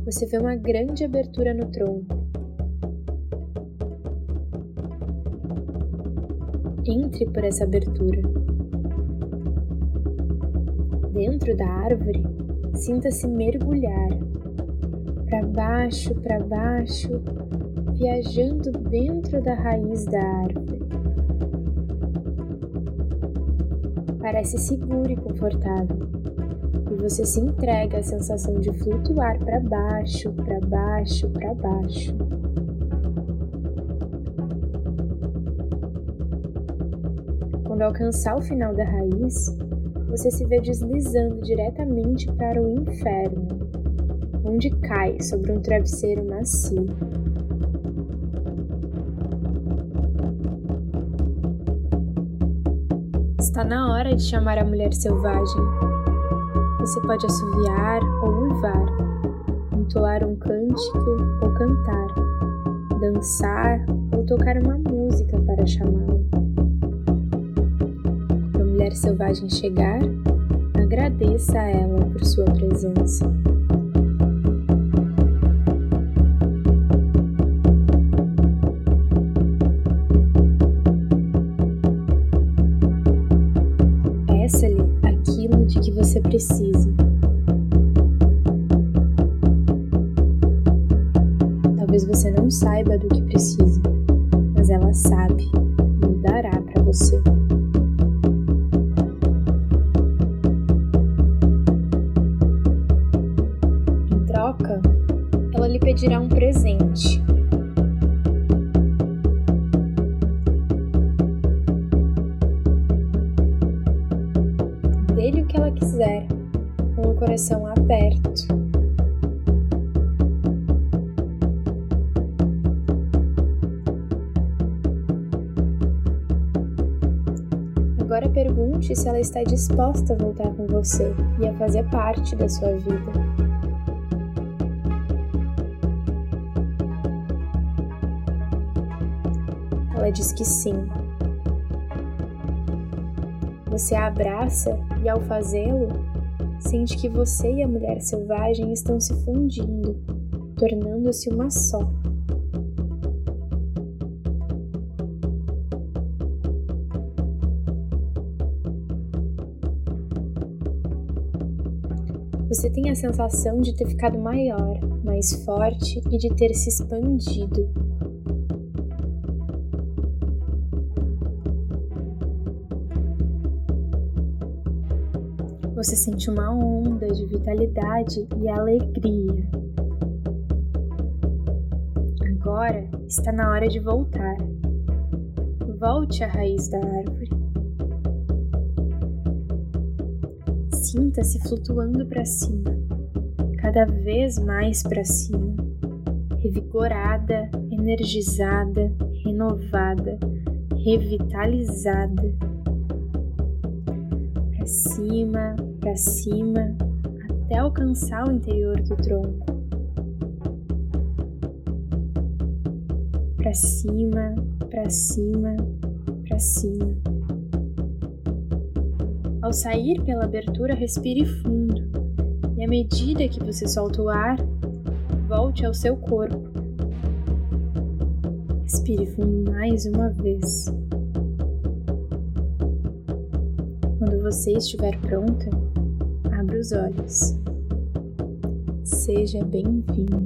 você vê uma grande abertura no tronco. Entre por essa abertura. Dentro da árvore, sinta-se mergulhar para baixo, para baixo, viajando dentro da raiz da árvore. Parece seguro e confortável, e você se entrega à sensação de flutuar para baixo, para baixo, para baixo. Quando alcançar o final da raiz, você se vê deslizando diretamente para o inferno, onde cai sobre um travesseiro macio. Está na hora de chamar a mulher selvagem. Você pode assoviar ou uivar, entoar um cântico ou cantar, dançar ou tocar uma música para chamá-la mulher selvagem chegar, agradeça a ela por sua presença. De está disposta a voltar com você e a fazer parte da sua vida. Ela diz que sim. Você a abraça e, ao fazê-lo, sente que você e a mulher selvagem estão se fundindo, tornando-se uma só. Você tem a sensação de ter ficado maior, mais forte e de ter se expandido. Você sente uma onda de vitalidade e alegria. Agora está na hora de voltar. Volte à raiz da árvore. Sinta-se flutuando para cima, cada vez mais para cima, revigorada, energizada, renovada, revitalizada. Para cima, para cima até alcançar o interior do tronco. Para cima, para cima, para cima. Sair pela abertura, respire fundo. E à medida que você solta o ar, volte ao seu corpo. Respire fundo mais uma vez. Quando você estiver pronta, abra os olhos. Seja bem-vindo.